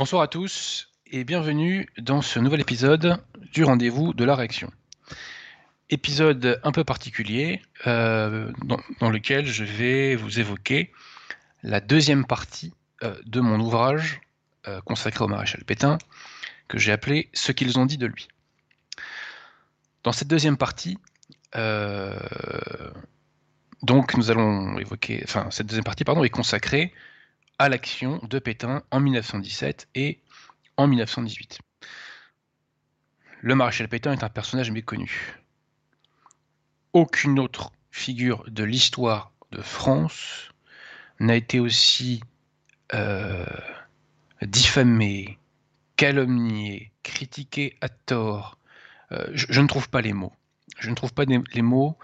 Bonsoir à tous et bienvenue dans ce nouvel épisode du rendez-vous de la réaction. Épisode un peu particulier euh, dans, lequel je vais vous évoquer la deuxième partie euh, de mon ouvrage euh, consacré au maréchal Pétain que j'ai appelé Ce qu'ils ont dit de lui. Dans cette deuxième partie, donc nous allons évoquer, enfin cette deuxième partie pardon est consacrée à l'action de Pétain en 1917 et en 1918. Le maréchal Pétain est un personnage méconnu. Aucune autre figure de l'histoire de France n'a été aussi euh, diffamée, calomniée, critiquée à tort. Euh, je, ne trouve pas les mots. Je ne trouve pas les mots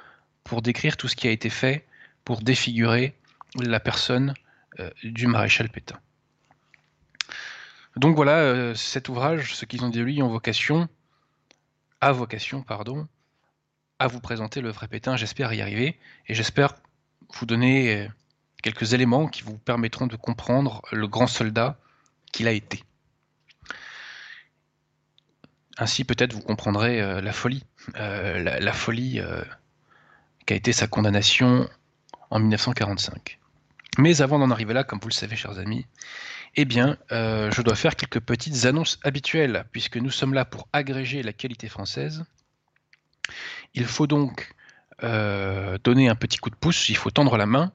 pour décrire tout ce qui a été fait pour défigurer la personne du maréchal Pétain. Donc voilà, euh, cet ouvrage, ce qu'ils ont dit de lui, ont vocation, a vocation, pardon, à vous présenter le vrai Pétain. J'espère y arriver et j'espère vous donner euh, quelques éléments qui vous permettront de comprendre le grand soldat qu'il a été. Ainsi, peut-être vous comprendrez la folie, la, folie qu'a été sa condamnation en 1945. Mais avant d'en arriver là, comme vous le savez, chers amis, eh bien, euh, je dois faire quelques petites annonces habituelles, puisque nous sommes là pour agréger la qualité française. Il faut donc euh, donner un petit coup de pouce, il faut tendre la main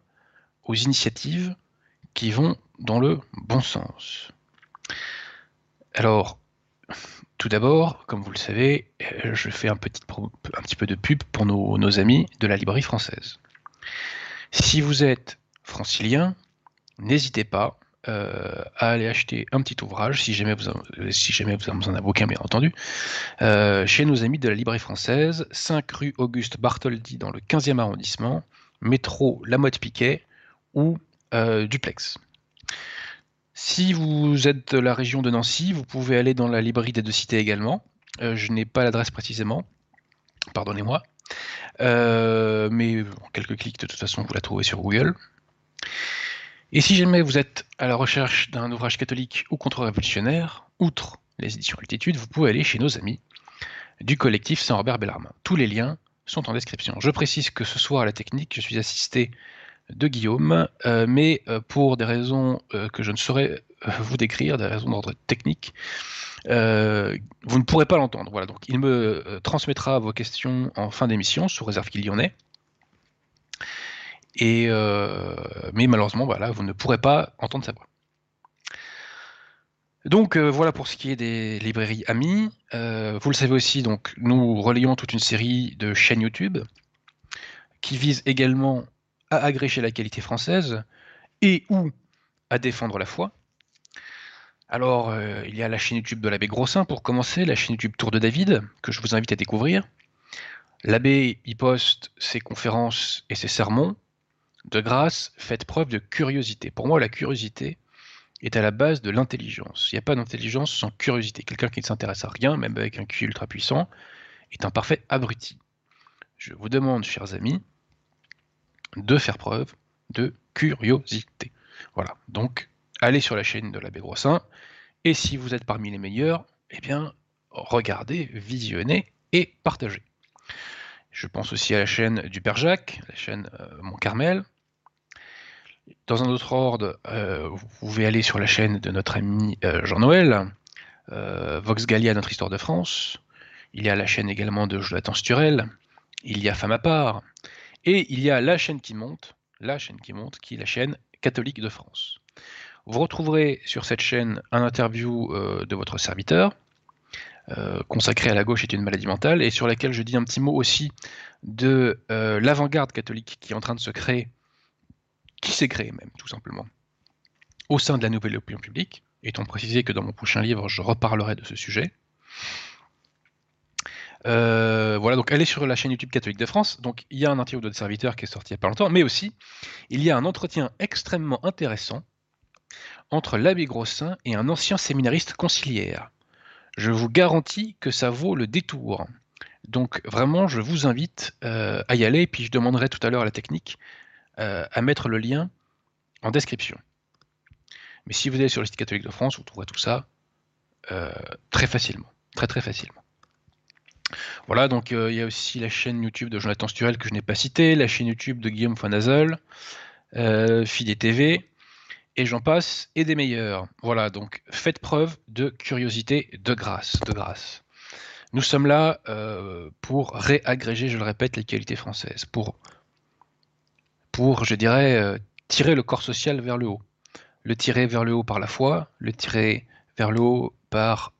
aux initiatives qui vont dans le bon sens. Alors, tout d'abord, comme vous le savez, euh, je fais un petit, peu de pub pour nos, nos amis de la librairie française. Si vous êtes francilien, n'hésitez pas euh, à aller acheter un petit ouvrage, si jamais vous en, si jamais vous avez aucun bien entendu, euh, chez nos amis de la librairie française, 5 rue Auguste Bartholdi dans le 15e arrondissement, métro La Motte Piquet ou euh, Duplex. Si vous êtes de la région de Nancy, vous pouvez aller dans la librairie des deux cités également. je n'ai pas l'adresse précisément, pardonnez-moi. mais en quelques clics, de toute façon, vous la trouvez sur Google. Et si jamais vous êtes à la recherche d'un ouvrage catholique ou contre-révolutionnaire, outre les éditions Altitude, vous pouvez aller chez nos amis du collectif Saint-Robert Bellarmin. Tous les liens sont en description. Je précise que ce soir à la technique, je suis assisté de Guillaume, euh, mais euh, pour des raisons euh, que je ne saurais vous décrire, des raisons d'ordre technique, vous ne pourrez pas l'entendre. Voilà, donc il me transmettra vos questions en fin d'émission, sous réserve qu'il y en ait. Euh, mais malheureusement, voilà, vous ne pourrez pas entendre sa voix. Donc euh, voilà pour ce qui est des librairies amis. Euh, vous le savez aussi, donc nous relayons toute une série de chaînes YouTube qui visent également à agréger la qualité française et ou à défendre la foi. Alors, il y a la chaîne YouTube de l'abbé Grossin pour commencer, la chaîne YouTube Tour de David, que je vous invite à découvrir. L'abbé y poste ses conférences et ses sermons, de grâce, faites preuve de curiosité. Pour moi, la curiosité est à la base de l'intelligence. Il n'y a pas d'intelligence sans curiosité. Quelqu'un qui ne s'intéresse à rien, même avec un QI ultra puissant, est un parfait abruti. Je vous demande, chers amis, de faire preuve de curiosité. Voilà, donc allez sur la chaîne de l'abbé Grossin, et si vous êtes parmi les meilleurs, eh bien, regardez, visionnez et partagez. Je pense aussi à la chaîne du Père Jacques, la chaîne euh, Mont Carmel. Dans un autre ordre, euh, vous pouvez aller sur la chaîne de notre ami euh, Jean-Noël, Vox Gallia, notre histoire de France. Il y a la chaîne également de Jonathan Sturel. Il y a Femme à part. Et il y a la chaîne qui monte, la chaîne qui monte, qui est la chaîne catholique de France. Vous retrouverez sur cette chaîne un interview de votre serviteur, euh, consacrée à la gauche est une maladie mentale, et sur laquelle je dis un petit mot aussi de euh, l'avant-garde catholique qui est en train de se créer, qui s'est créée même, tout simplement, au sein de la nouvelle opinion publique, étant précisé que dans mon prochain livre, je reparlerai de ce sujet. Euh, voilà, donc allez sur la chaîne YouTube catholique de France. Donc il y a un interview de serviteur qui est sorti il n'y a pas longtemps, mais aussi il y a un entretien extrêmement intéressant entre l'abbé Grossin et un ancien séminariste conciliaire je vous garantis que ça vaut le détour. Donc vraiment, je vous invite euh, à y aller, puis je demanderai tout à l'heure à la technique euh, à mettre le lien en description. Mais si vous allez sur le site catholique de France, vous trouverez tout ça très facilement, très très facilement. Voilà, donc il y a aussi la chaîne YouTube de Jonathan Sturel que je n'ai pas cité, la chaîne YouTube de Guillaume Fonazel, euh, Fidé TV, et j'en passe, et des meilleurs. Voilà, donc faites preuve de curiosité, de grâce, de grâce. Nous sommes là euh, pour réagréger, je le répète, les qualités françaises, pour, pour je dirais, euh, tirer le corps social vers le haut. Le tirer vers le haut par la foi, le tirer vers le haut par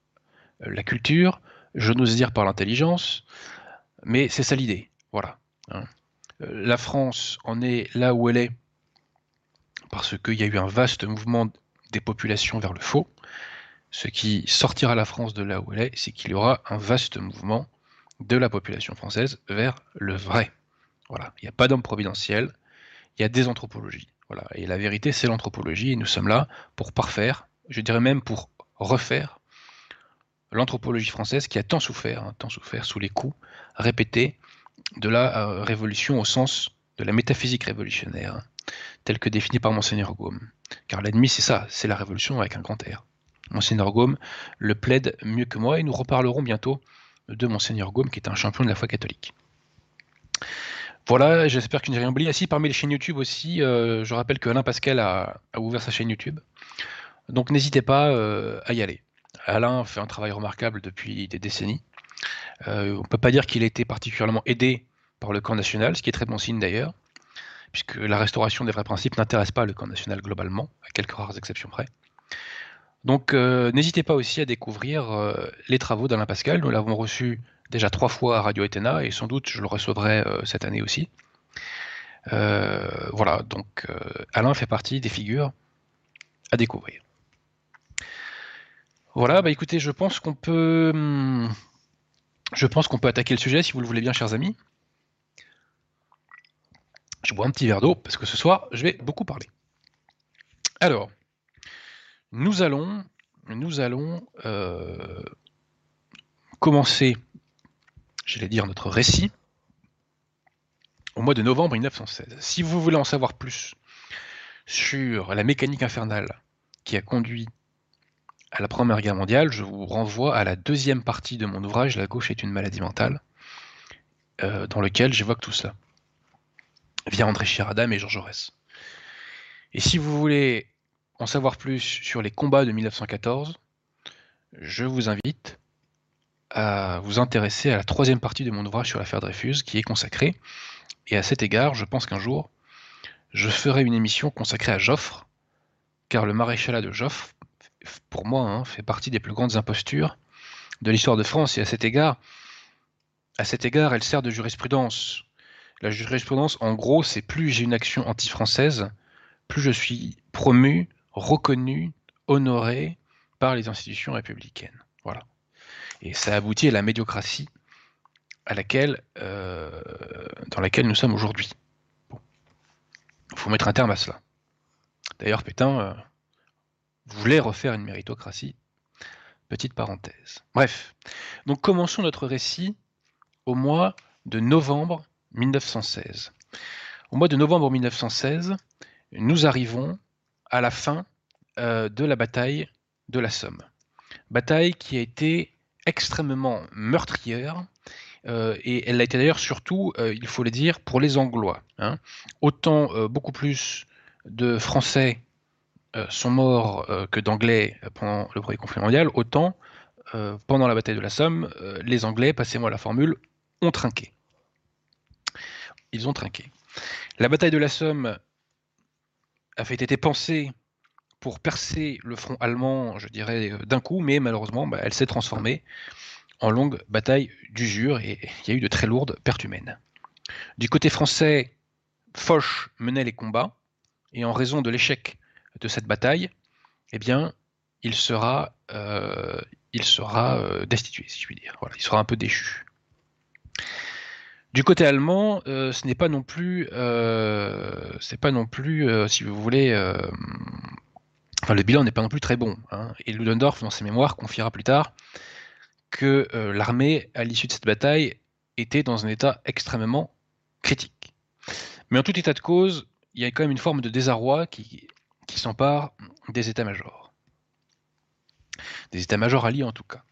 euh, la culture, je n'ose dire par l'intelligence, mais c'est ça l'idée. Voilà. Hein. La France en est là où elle est parce qu'il y a eu un vaste mouvement des populations vers le faux. Ce qui sortira la France de là où elle est, c'est qu'il y aura un vaste mouvement de la population française vers le vrai. Voilà, il n'y a pas d'homme providentiel, il y a des anthropologies. Voilà, et la vérité, c'est l'anthropologie, et nous sommes là pour parfaire, je dirais même pour refaire l'anthropologie française qui a tant souffert, hein, tant souffert sous les coups répétés de la euh, révolution au sens de la métaphysique révolutionnaire, tel que défini par Monseigneur Gaume. Car l'ennemi, c'est ça, c'est la révolution avec un grand R. Monseigneur Gaume le plaide mieux que moi et nous reparlerons bientôt de Monseigneur Gaume qui est un champion de la foi catholique. Voilà, j'espère que je n'ai rien oublié. Ah, si, parmi les chaînes YouTube aussi, euh, je rappelle que Alain Pascal a, ouvert sa chaîne YouTube. Donc n'hésitez pas euh, à y aller. Alain fait un travail remarquable depuis des décennies. Euh, on ne peut pas dire qu'il a été particulièrement aidé par le camp national, ce qui est très bon signe d'ailleurs puisque la restauration des vrais principes n'intéresse pas le camp national globalement, à quelques rares exceptions près. Donc n'hésitez pas aussi à découvrir les travaux d'Alain Pascal. Nous l'avons reçu déjà trois fois à Radio Etena et sans doute je le recevrai euh, cette année aussi. voilà, donc Alain fait partie des figures à découvrir. Voilà, bah écoutez, je pense qu'on peut, hum, je pense qu'on peut attaquer le sujet si vous le voulez bien, chers amis. Je bois un petit verre d'eau parce que ce soir, je vais beaucoup parler. Alors, nous allons, nous allons euh, commencer, j'allais dire, notre récit au mois de novembre 1916. Si vous voulez en savoir plus sur la mécanique infernale qui a conduit à la Première Guerre mondiale, je vous renvoie à la deuxième partie de mon ouvrage La gauche est une maladie mentale, euh, dans lequel j'évoque tout cela via André Chiradam et Georges Jaurès. Et si vous voulez en savoir plus sur les combats de 1914, je vous invite à vous intéresser à la troisième partie de mon ouvrage sur l'affaire Dreyfus, qui est consacrée. Et à cet égard, je pense qu'un jour, je ferai une émission consacrée à Joffre, car le maréchalat de Joffre, pour moi, hein, fait partie des plus grandes impostures de l'histoire de France. Et à cet égard, à cet égard, elle sert de jurisprudence la jurisprudence, en gros, c'est plus j'ai une action anti-française, plus je suis promu, reconnu, honoré par les institutions républicaines. Voilà. Et ça aboutit à la médiocratie à laquelle, euh, dans laquelle nous sommes aujourd'hui. Il faut mettre un terme à cela. D'ailleurs, Pétain euh, voulait refaire une méritocratie. Petite parenthèse. Bref, donc commençons notre récit au mois de novembre 1916. Au mois de novembre 1916, nous arrivons à la fin euh, de la bataille de la Somme. Bataille qui a été extrêmement meurtrière, euh, et elle a été d'ailleurs surtout, euh, il faut le dire, pour les Anglois. Hein. Autant beaucoup plus de Français sont morts que d'Anglais pendant le premier conflit mondial, autant pendant la bataille de la Somme, les Anglais, passez-moi la formule, ont trinqué ils ont trinqué. La bataille de la Somme a fait été pensée pour percer le front allemand, je dirais, d'un coup, mais malheureusement, bah, elle s'est transformée en longue bataille d'usure et il y a eu de très lourdes pertes humaines. Du côté français, Foch menait les combats et en raison de l'échec de cette bataille, eh bien, il sera, euh, euh, destitué, si je puis dire. Il sera un peu déchu. Du côté allemand, euh, ce n'est pas non plus, euh, c'est pas non plus, euh, si vous voulez, le bilan n'est pas non plus très bon. Hein. Et Ludendorff, dans ses mémoires, confiera plus tard que l'armée, à l'issue de cette bataille, était dans un état extrêmement critique. Mais en tout état de cause, il y a quand même une forme de désarroi qui, qui s'empare des états-majors. des états-majors alliés en tout cas.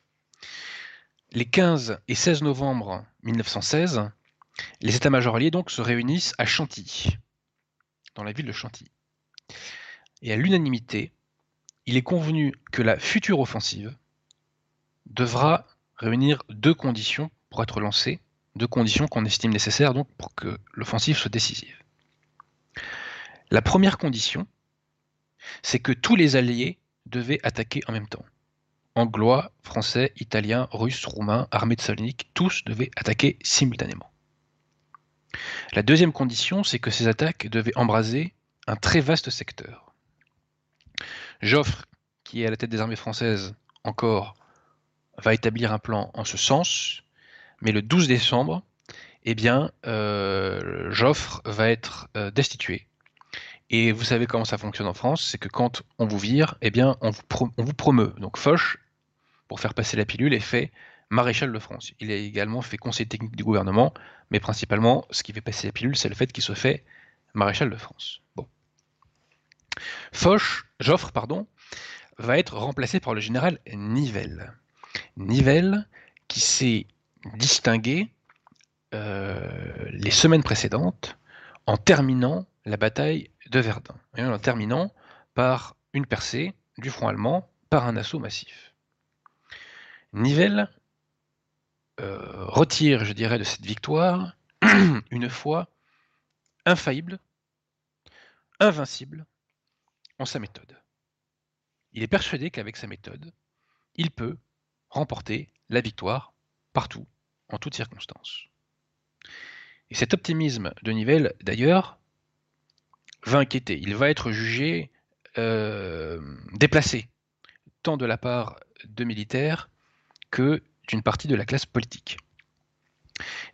Les 15 et 16 novembre 1916, les états-majors alliés se réunissent à Chantilly, dans la ville de Chantilly. Et à l'unanimité, il est convenu que la future offensive devra réunir deux conditions pour être lancée, deux conditions qu'on estime nécessaires donc pour que l'offensive soit décisive. La première condition, c'est que tous les alliés devaient attaquer en même temps. Anglois, Français, Italiens, Russes, Roumains, armée de Salonique, tous devaient attaquer simultanément. La deuxième condition, c'est que ces attaques devaient embraser un très vaste secteur. Joffre, qui est à la tête des armées françaises encore, va établir un plan en ce sens, mais le 12 décembre, eh bien, euh, Joffre va être euh, destitué. Et vous savez comment ça fonctionne en France, c'est que quand on vous vire, eh bien, on vous, vous promeut. Donc Foch, pour faire passer la pilule, est fait maréchal de France. Il est également fait conseiller technique du gouvernement, mais principalement, ce qui fait passer la pilule, c'est le fait qu'il se fait maréchal de France. Bon. Foch, Joffre, pardon, va être remplacé par le général Nivelle. Nivelle, qui s'est distingué euh, les semaines précédentes en terminant la bataille de Verdun, et en terminant par une percée du front allemand par un assaut massif. Nivelle euh, retire, je dirais, de cette victoire une foi infaillible, invincible en sa méthode. Il est persuadé qu'avec sa méthode, il peut remporter la victoire partout, en toutes circonstances. Et cet optimisme de Nivelle, d'ailleurs, va inquiéter. Il va être jugé euh, déplacé, tant de la part de militaires que d'une partie de la classe politique.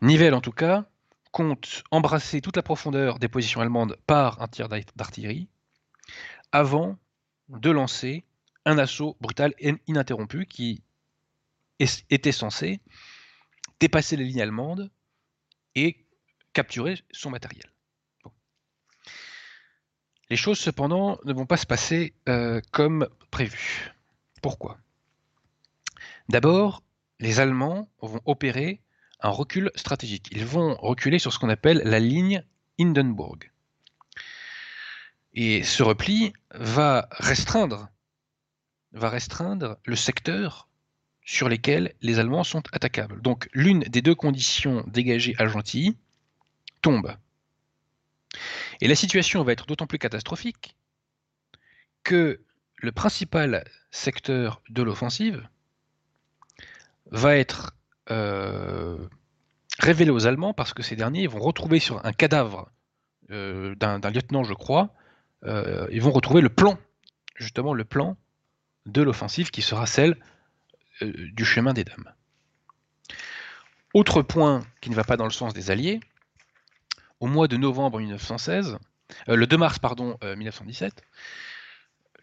Nivelle, en tout cas, compte embrasser toute la profondeur des positions allemandes par un tir d'artillerie avant de lancer un assaut brutal et ininterrompu qui était censé dépasser les lignes allemandes et capturer son matériel. Les choses cependant ne vont pas se passer euh, comme prévu. Pourquoi? D'abord, les Allemands vont opérer un recul stratégique. Ils vont reculer sur ce qu'on appelle la ligne Hindenburg. Et ce repli va restreindre, va restreindre le secteur sur lesquels les Allemands sont attaquables. Donc l'une des deux conditions dégagées à Gentilly tombe. Et la situation va être d'autant plus catastrophique que le principal secteur de l'offensive va être euh, révélé aux Allemands parce que ces derniers vont retrouver sur un cadavre euh, d'un lieutenant, je crois, euh, ils vont retrouver le plan, justement le plan de l'offensive qui sera celle du chemin des dames. Autre point qui ne va pas dans le sens des Alliés, au mois de novembre 1916, le 2 mars pardon 1917,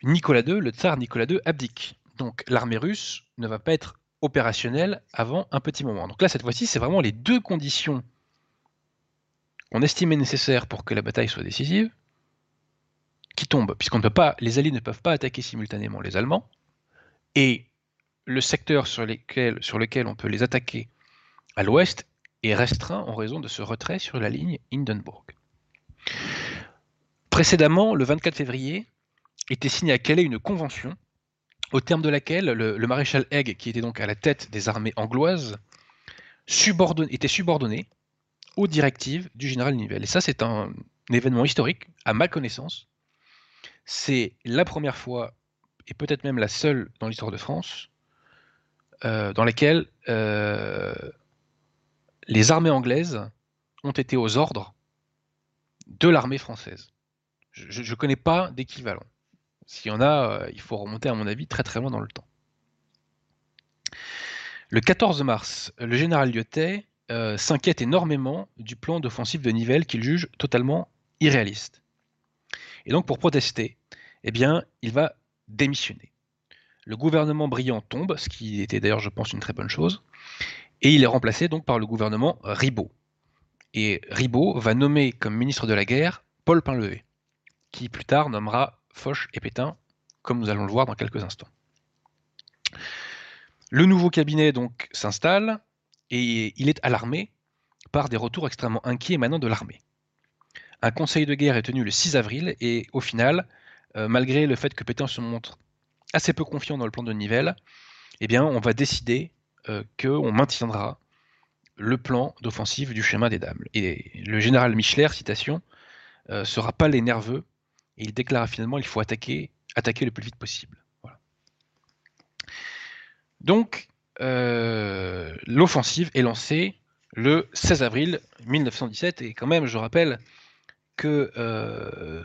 Nicolas II, le tsar Nicolas II abdique. Donc l'armée russe ne va pas être opérationnel avant un petit moment. Donc là, cette fois-ci, c'est vraiment les deux conditions qu'on estimait nécessaires pour que la bataille soit décisive qui tombent, puisqu'on les Alliés ne peuvent pas attaquer simultanément les Allemands, et le secteur sur, lequel on peut les attaquer à l'ouest est restreint en raison de ce retrait sur la ligne Hindenburg. Précédemment, le 24 février, était signée à Calais une convention au terme de laquelle le, maréchal Haig, qui était donc à la tête des armées angloises, était subordonné aux directives du général Nivelle. Et ça, c'est un, événement historique, à ma connaissance. C'est la première fois, et peut-être même la seule dans l'histoire de France, euh, dans laquelle euh, les armées anglaises ont été aux ordres de l'armée française. Je ne connais pas d'équivalent. S'il y en a, euh, il faut remonter, à mon avis, très très loin dans le temps. Le 14 mars, le général Lyotet s'inquiète énormément du plan d'offensive de Nivelle qu'il juge totalement irréaliste. Et donc, pour protester, eh bien, il va démissionner. Le gouvernement brillant tombe, ce qui était d'ailleurs, je pense, une très bonne chose, et il est remplacé donc par le gouvernement Ribaud. Et Ribaud va nommer comme ministre de la guerre Paul Pinlevé, qui plus tard nommera Foch et Pétain, comme nous allons le voir dans quelques instants. Le nouveau cabinet donc s'installe et il est alarmé par des retours extrêmement inquiets émanant de l'armée. Un conseil de guerre est tenu le 6 avril et au final, euh, malgré le fait que Pétain se montre assez peu confiant dans le plan de Nivelle, eh bien, on va décider euh, qu'on maintiendra le plan d'offensive du chemin des dames. Et le général Michler, citation, euh, sera pas les nerveux et il déclara finalement qu'il faut attaquer, attaquer le plus vite possible. Donc, l'offensive est lancée le 16 avril 1917 et quand même, je rappelle que, euh,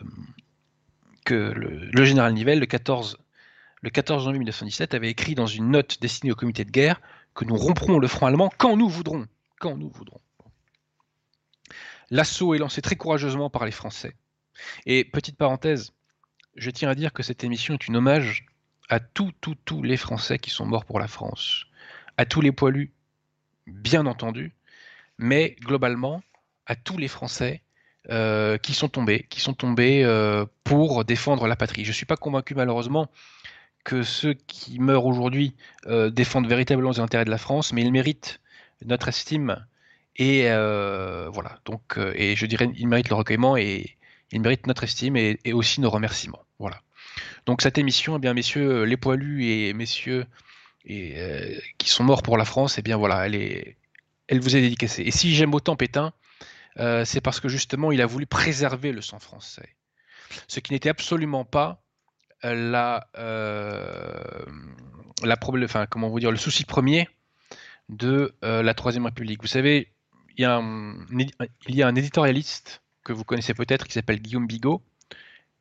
le, général Nivelle, le 14, le 14 janvier 1917, avait écrit dans une note destinée au comité de guerre que nous romprons le front allemand quand nous voudrons. Quand nous voudrons. L'assaut est lancé très courageusement par les Français. Et petite parenthèse, je tiens à dire que cette émission est un hommage à tous, tous, tous les Français qui sont morts pour la France, à tous les poilus, bien entendu, mais globalement à tous les Français euh, qui sont tombés, qui sont tombés euh, pour défendre la patrie. Je ne suis pas convaincu malheureusement que ceux qui meurent aujourd'hui euh, défendent véritablement les intérêts de la France, mais ils méritent notre estime et voilà. Donc, et je dirais, ils méritent le recueillement et ils méritent notre estime et, aussi nos remerciements. Voilà. Donc cette émission, eh bien messieurs les poilus et messieurs qui sont morts pour la France, eh bien voilà, elle, est, elle vous est dédicacée. Et si j'aime autant Pétain, euh, c'est parce que justement il a voulu préserver le sang français, ce qui n'était absolument pas la, la problème, enfin comment vous dire, le souci premier de la Troisième République. Vous savez, il y a un, éditorialiste que vous connaissez peut-être qui s'appelle Guillaume Bigot,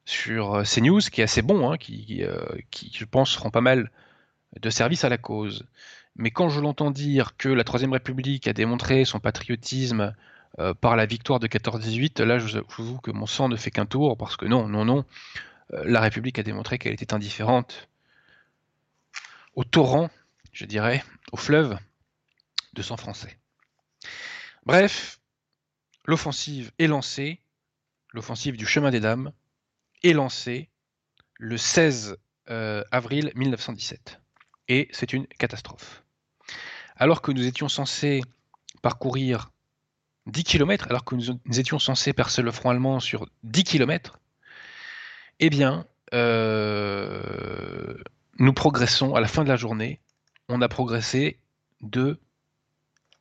sur euh, CNews, qui est assez bon, hein, qui, euh, qui, je pense, rend pas mal de service à la cause. Mais quand je l'entends dire que la Troisième République a démontré son patriotisme euh, par la victoire de 14-18, là, je, vous avoue que mon sang ne fait qu'un tour, parce que non, non, non, la République a démontré qu'elle était indifférente au torrent, je dirais, au fleuve de sang français. Bref, l'offensive est lancée, l'offensive du chemin des dames, est lancé le 16 euh, avril 1917. Et c'est une catastrophe. Alors que nous étions censés parcourir 10 km, alors que nous, étions censés percer le front allemand sur 10 km, eh bien, euh, nous progressons à la fin de la journée. On a progressé de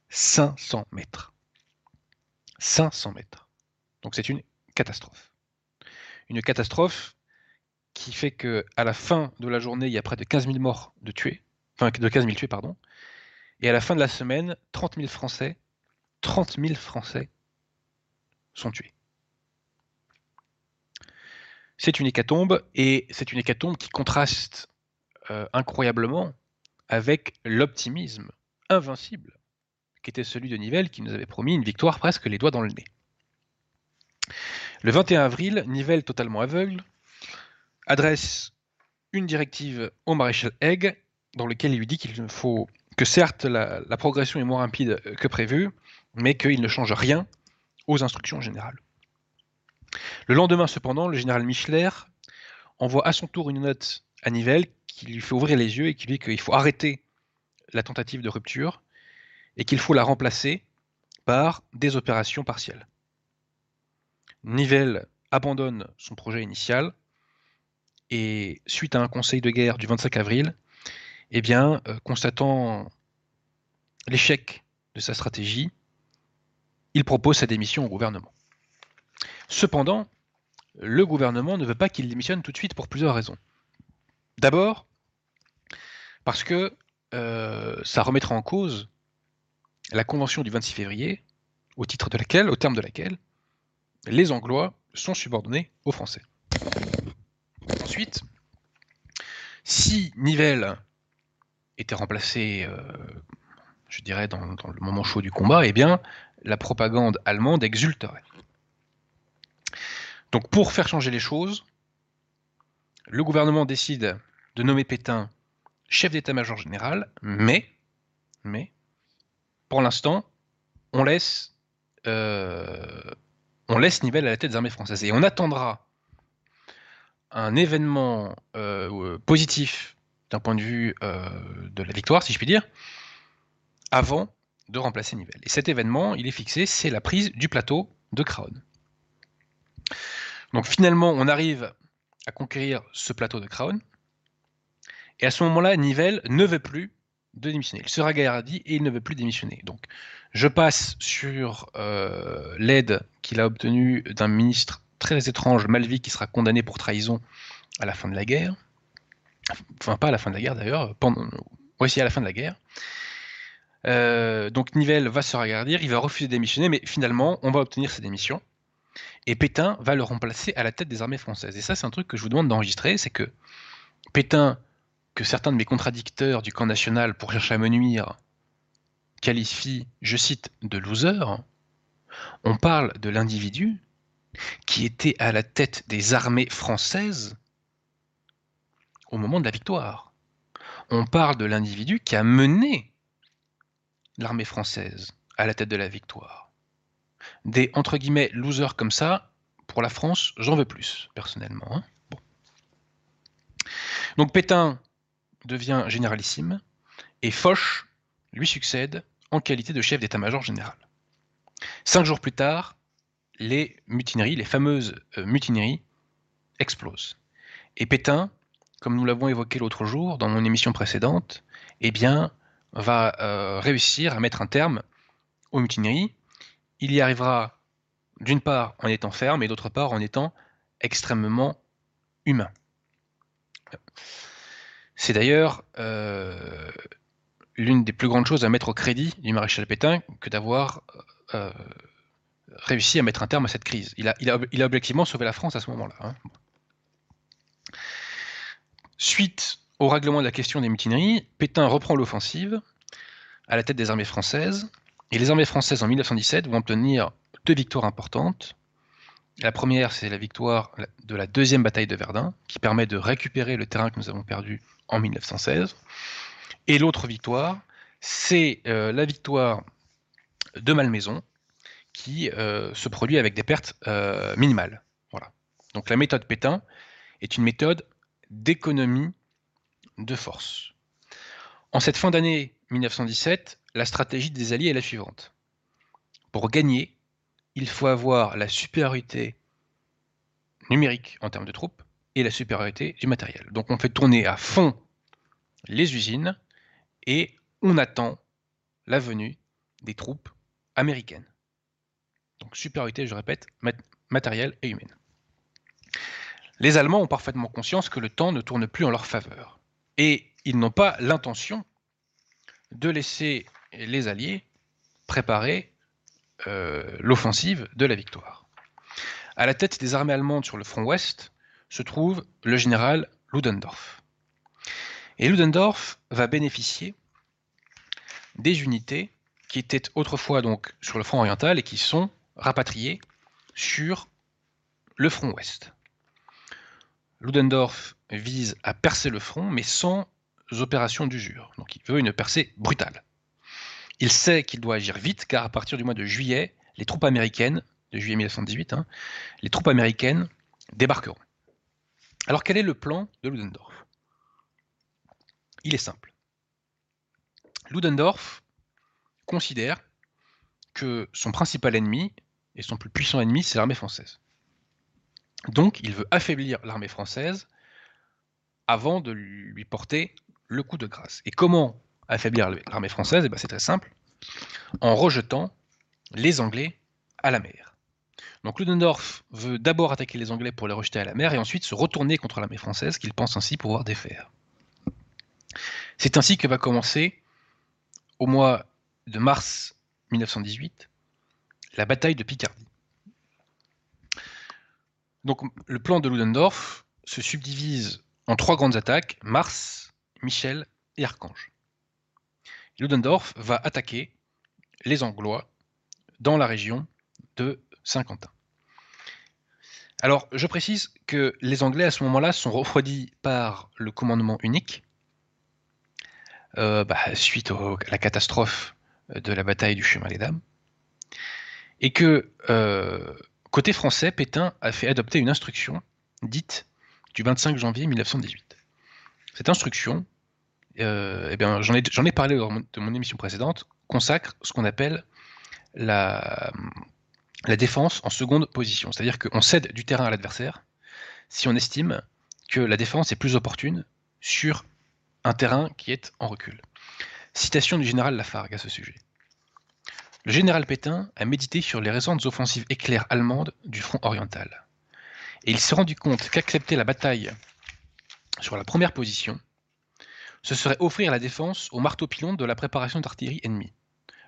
500 mètres. 500 mètres. Donc c'est une catastrophe une catastrophe qui fait que à la fin de la journée, il y a près de 15 000 morts de tués, enfin de 15 000 tués, pardon, et à la fin de la semaine, 30 000 Français, 30 000 Français sont tués. C'est une hécatombe, et c'est une hécatombe qui contraste euh, incroyablement avec l'optimisme invincible qui était celui de Nivelle, qui nous avait promis une victoire presque les doigts dans le nez. Le 21 avril, Nivelle, totalement aveugle, adresse une directive au maréchal Haig, dans lequel il lui dit qu'il faut que certes la, progression est moins rapide que prévu, mais qu'il ne change rien aux instructions générales. Le lendemain, cependant, le général Michler envoie à son tour une note à Nivelle qui lui fait ouvrir les yeux et qui lui dit qu'il faut arrêter la tentative de rupture et qu'il faut la remplacer par des opérations partielles. Nivelle abandonne son projet initial et suite à un conseil de guerre du 25 avril, eh bien, euh, constatant l'échec de sa stratégie, il propose sa démission au gouvernement. Cependant, le gouvernement ne veut pas qu'il démissionne tout de suite pour plusieurs raisons. D'abord, parce que euh, ça remettra en cause la convention du 26 février, au titre de laquelle, au terme de laquelle, les Anglois sont subordonnés aux Français. Ensuite, si Nivelle était remplacé, euh, je dirais, dans, le moment chaud du combat, eh bien, la propagande allemande exulterait. Donc, pour faire changer les choses, le gouvernement décide de nommer Pétain chef d'état-major général, mais, pour l'instant, on laisse euh, on laisse Nivelle à la tête des armées françaises. Et on attendra un événement euh, positif d'un point de vue euh, de la victoire, si je puis dire, avant de remplacer Nivelle. Et cet événement, il est fixé, c'est la prise du plateau de Craonne. Donc finalement, on arrive à conquérir ce plateau de Craonne, et à ce moment-là, Nivelle ne veut plus de démissionner. Il sera gaillardi et il ne veut plus démissionner. Donc, je passe sur euh, l'aide qu'il a obtenue d'un ministre très étrange, Malvy, qui sera condamné pour trahison à la fin de la guerre. Enfin, pas à la fin de la guerre d'ailleurs, pendant... aussi à la fin de la guerre. Euh, donc Nivelle va se regarder, il va refuser de démissionner, mais finalement, on va obtenir sa démission. Et Pétain va le remplacer à la tête des armées françaises. Et ça, c'est un truc que je vous demande d'enregistrer, c'est que Pétain, que certains de mes contradicteurs du camp national, pour chercher à me nuire, qualifient, je cite, de loser, on parle de l'individu qui était à la tête des armées françaises au moment de la victoire. On parle de l'individu qui a mené l'armée française à la tête de la victoire. Des entre guillemets losers comme ça, pour la France, j'en veux plus, personnellement. Hein. Donc Pétain devient généralissime et Foch lui succède en qualité de chef d'état-major général. Cinq jours plus tard, les mutineries, les fameuses euh, mutineries, explosent. Et Pétain, comme nous l'avons évoqué l'autre jour dans mon émission précédente, eh bien, va euh, réussir à mettre un terme aux mutineries. Il y arrivera d'une part en étant ferme et d'autre part en étant extrêmement humain. C'est d'ailleurs euh, l'une des plus grandes choses à mettre au crédit du maréchal Pétain que d'avoir réussi à mettre un terme à cette crise. Il a, il a, objectivement sauvé la France à ce moment-là. Hein. Suite au règlement de la question des mutineries, Pétain reprend l'offensive à la tête des armées françaises. Et les armées françaises en 1917 vont obtenir deux victoires importantes. La première, c'est la victoire de la deuxième bataille de Verdun, qui permet de récupérer le terrain que nous avons perdu en 1916. Et l'autre victoire, c'est euh, la victoire de Malmaison, qui euh, se produit avec des pertes euh, minimales. Voilà. Donc la méthode Pétain est une méthode d'économie de force. En cette fin d'année 1917, la stratégie des Alliés est la suivante. Pour gagner, il faut avoir la supériorité numérique en termes de troupes et la supériorité du matériel. Donc on fait tourner à fond les usines et on attend la venue des troupes américaines. Donc supériorité, je répète, matérielle et humaine. Les Allemands ont parfaitement conscience que le temps ne tourne plus en leur faveur. Et ils n'ont pas l'intention de laisser les Alliés préparer euh, l'offensive de la victoire. À la tête des armées allemandes sur le front ouest se trouve le général Ludendorff. Et Ludendorff va bénéficier des unités qui étaient autrefois donc sur le front oriental et qui sont rapatriés sur le front ouest. Ludendorff vise à percer le front, mais sans opération d'usure. Donc il veut une percée brutale. Il sait qu'il doit agir vite, car à partir du mois de juillet, les troupes américaines, de juillet 1918, hein, les troupes américaines débarqueront. Alors quel est le plan de Ludendorff? Il est simple. Ludendorff considère que son principal ennemi et son plus puissant ennemi, c'est l'armée française. Donc, il veut affaiblir l'armée française avant de lui porter le coup de grâce. Et comment affaiblir l'armée française? Eh ben, C'est très simple, en rejetant les Anglais à la mer. Donc Ludendorff veut d'abord attaquer les Anglais pour les rejeter à la mer et ensuite se retourner contre l'armée française qu'il pense ainsi pouvoir défaire. C'est ainsi que va commencer, au mois de mars 1918, la bataille de Picardie. Donc le plan de Ludendorff se subdivise en trois grandes attaques, Mars, Michel et Archange. Ludendorff va attaquer les Anglois dans la région de Saint-Quentin. Alors, je précise que les Anglais, à ce moment-là, sont refroidis par le commandement unique, euh, bah, suite à la catastrophe de la bataille du chemin des dames et que euh, côté français, Pétain a fait adopter une instruction dite du 25 janvier 1918. Cette instruction euh, eh bien, j'en ai, parlé mon- de mon émission précédente, consacre ce qu'on appelle la défense en seconde position. C'est-à-dire qu'on cède du terrain à l'adversaire si on estime que la défense est plus opportune sur un terrain qui est en recul. Citation du général Lafargue à ce sujet. Le général Pétain a médité sur les récentes offensives éclairs allemandes du front oriental. Et il s'est rendu compte qu'accepter la bataille sur la première position, ce serait offrir la défense au marteau-pilon de la préparation d'artillerie ennemie.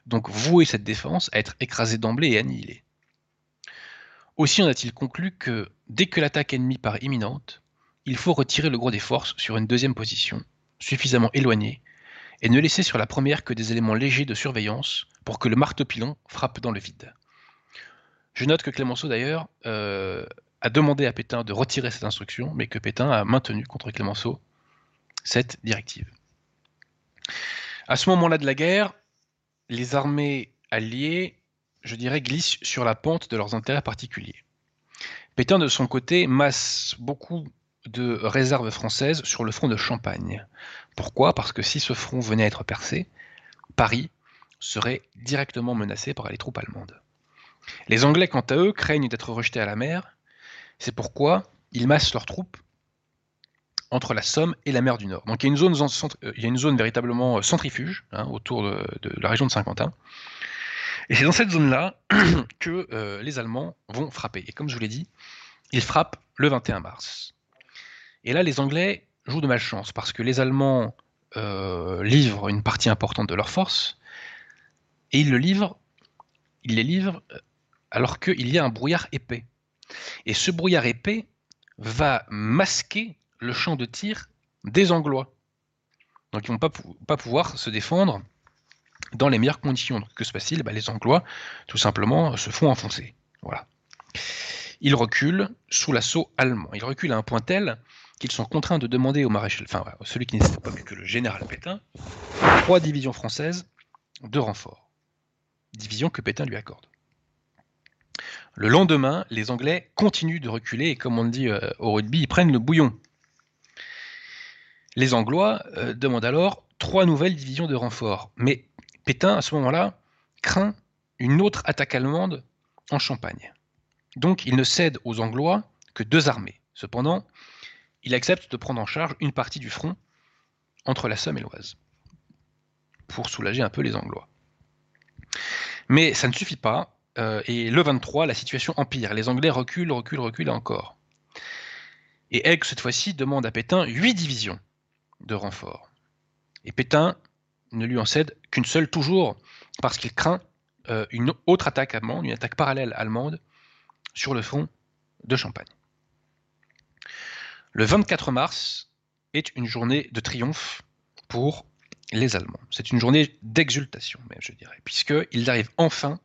Donc vouer cette défense à être écrasée d'emblée et annihilée. Aussi en a-t-il conclu que dès que l'attaque ennemie paraît imminente, il faut retirer le gros des forces sur une deuxième position, suffisamment éloignée, et ne laisser sur la première que des éléments légers de surveillance pour que le marteau-pilon frappe dans le vide. Je note que Clémenceau d'ailleurs euh, a demandé à Pétain de retirer cette instruction, mais que Pétain a maintenu contre Clémenceau cette directive. À ce moment-là de la guerre, les armées alliées, je dirais, glissent sur la pente de leurs intérêts particuliers. Pétain, de son côté, masse beaucoup de réserves françaises sur le front de Champagne. Pourquoi? Parce que si ce front venait à être percé, Paris serait directement menacé par les troupes allemandes. Les Anglais, quant à eux, craignent d'être rejetés à la mer. C'est pourquoi ils massent leurs troupes entre la Somme et la mer du Nord. Donc il y a une zone, zone véritablement centrifuge hein, autour de, la région de Saint-Quentin. Et c'est dans cette zone-là que euh, les Allemands vont frapper. Et comme je vous l'ai dit, ils frappent le 21 mars. Et là, les Anglais jouent de malchance parce que les Allemands euh, livrent une partie importante de leurs forces et ils le livrent, ils les livrent alors qu'il y a un brouillard épais. Et ce brouillard épais va masquer le champ de tir des Anglois. Donc ils ne vont pas, pas, pouvoir se défendre dans les meilleures conditions. Donc que se passe-t-il? Bah, Les Anglois, tout simplement, se font enfoncer. Voilà. Ils reculent sous l'assaut allemand. Ils reculent à un point tel qu'ils sont contraints de demander au maréchal, enfin celui qui n'était pas mieux que le général Pétain, trois divisions françaises de renfort. Division que Pétain lui accorde. Le lendemain, les Anglais continuent de reculer et comme on le dit euh, au rugby, ils prennent le bouillon. Les Anglois euh, demandent alors trois nouvelles divisions de renfort. Mais Pétain, à ce moment-là, craint une autre attaque allemande en Champagne. Donc il ne cède aux Anglois que deux armées. Cependant, il accepte de prendre en charge une partie du front entre la Somme et l'Oise pour soulager un peu les Anglois. Mais ça ne suffit pas, euh, et le 23, la situation empire. Les Anglais reculent, reculent, reculent encore. Et Haig, cette fois-ci, demande à Pétain huit divisions de renfort. Et Pétain ne lui en cède qu'une seule, toujours parce qu'il craint euh, une autre attaque allemande, une attaque parallèle allemande sur le front de Champagne. Le 24 mars est une journée de triomphe pour les Allemands. C'est une journée d'exultation, même, je dirais, puisqu'ils arrivent enfin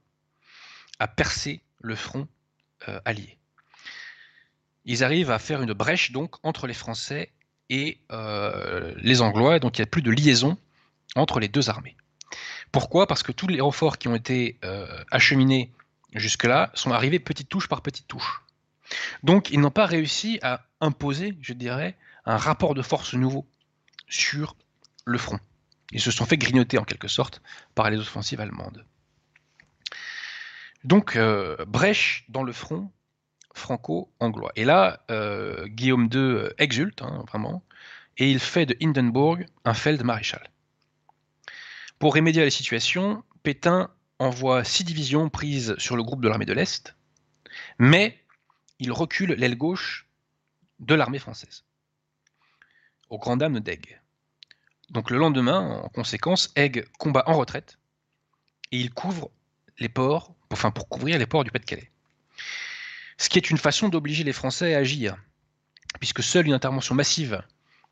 à percer le front euh, allié. Ils arrivent à faire une brèche donc entre les Français et euh, les Anglois, donc il n'y a plus de liaison entre les deux armées. Pourquoi? Parce que tous les renforts qui ont été euh, acheminés jusque-là sont arrivés petite touche par petite touche. Donc ils n'ont pas réussi à imposer, je dirais, un rapport de force nouveau sur le front. Ils se sont fait grignoter en quelque sorte par les offensives allemandes. Donc, euh, brèche dans le front franco-anglois. Et là, euh, Guillaume II exulte, hein, vraiment, et il fait de Hindenburg un feld-maréchal. Pour remédier à la situation, Pétain envoie six divisions prises sur le groupe de l'armée de l'Est, mais il recule l'aile gauche de l'armée française, aux grandes dames d'Egg. Donc le lendemain, en conséquence, Egg combat en retraite et il couvre les ports, enfin pour couvrir les ports du Pas-de-Calais. Ce qui est une façon d'obliger les Français à agir, puisque seule une intervention massive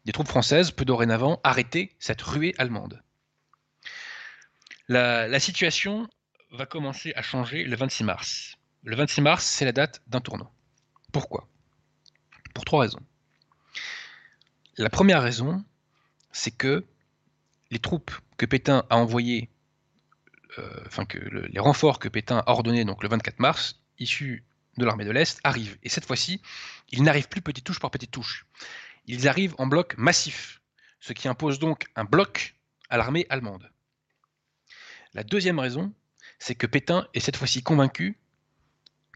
des troupes françaises peut dorénavant arrêter cette ruée allemande. La, la situation va commencer à changer le 26 mars. Le 26 mars, c'est la date d'un tournant. Pourquoi? Pour trois raisons. La première raison, c'est que les troupes que Pétain a envoyées, euh, enfin que le, les renforts que Pétain a ordonnés donc le 24 mars, issus de l'armée de l'Est, arrivent. Et cette fois-ci, ils n'arrivent plus petite touche par petite touche. Ils arrivent en bloc massif, ce qui impose donc un bloc à l'armée allemande. La deuxième raison, c'est que Pétain est cette fois-ci convaincu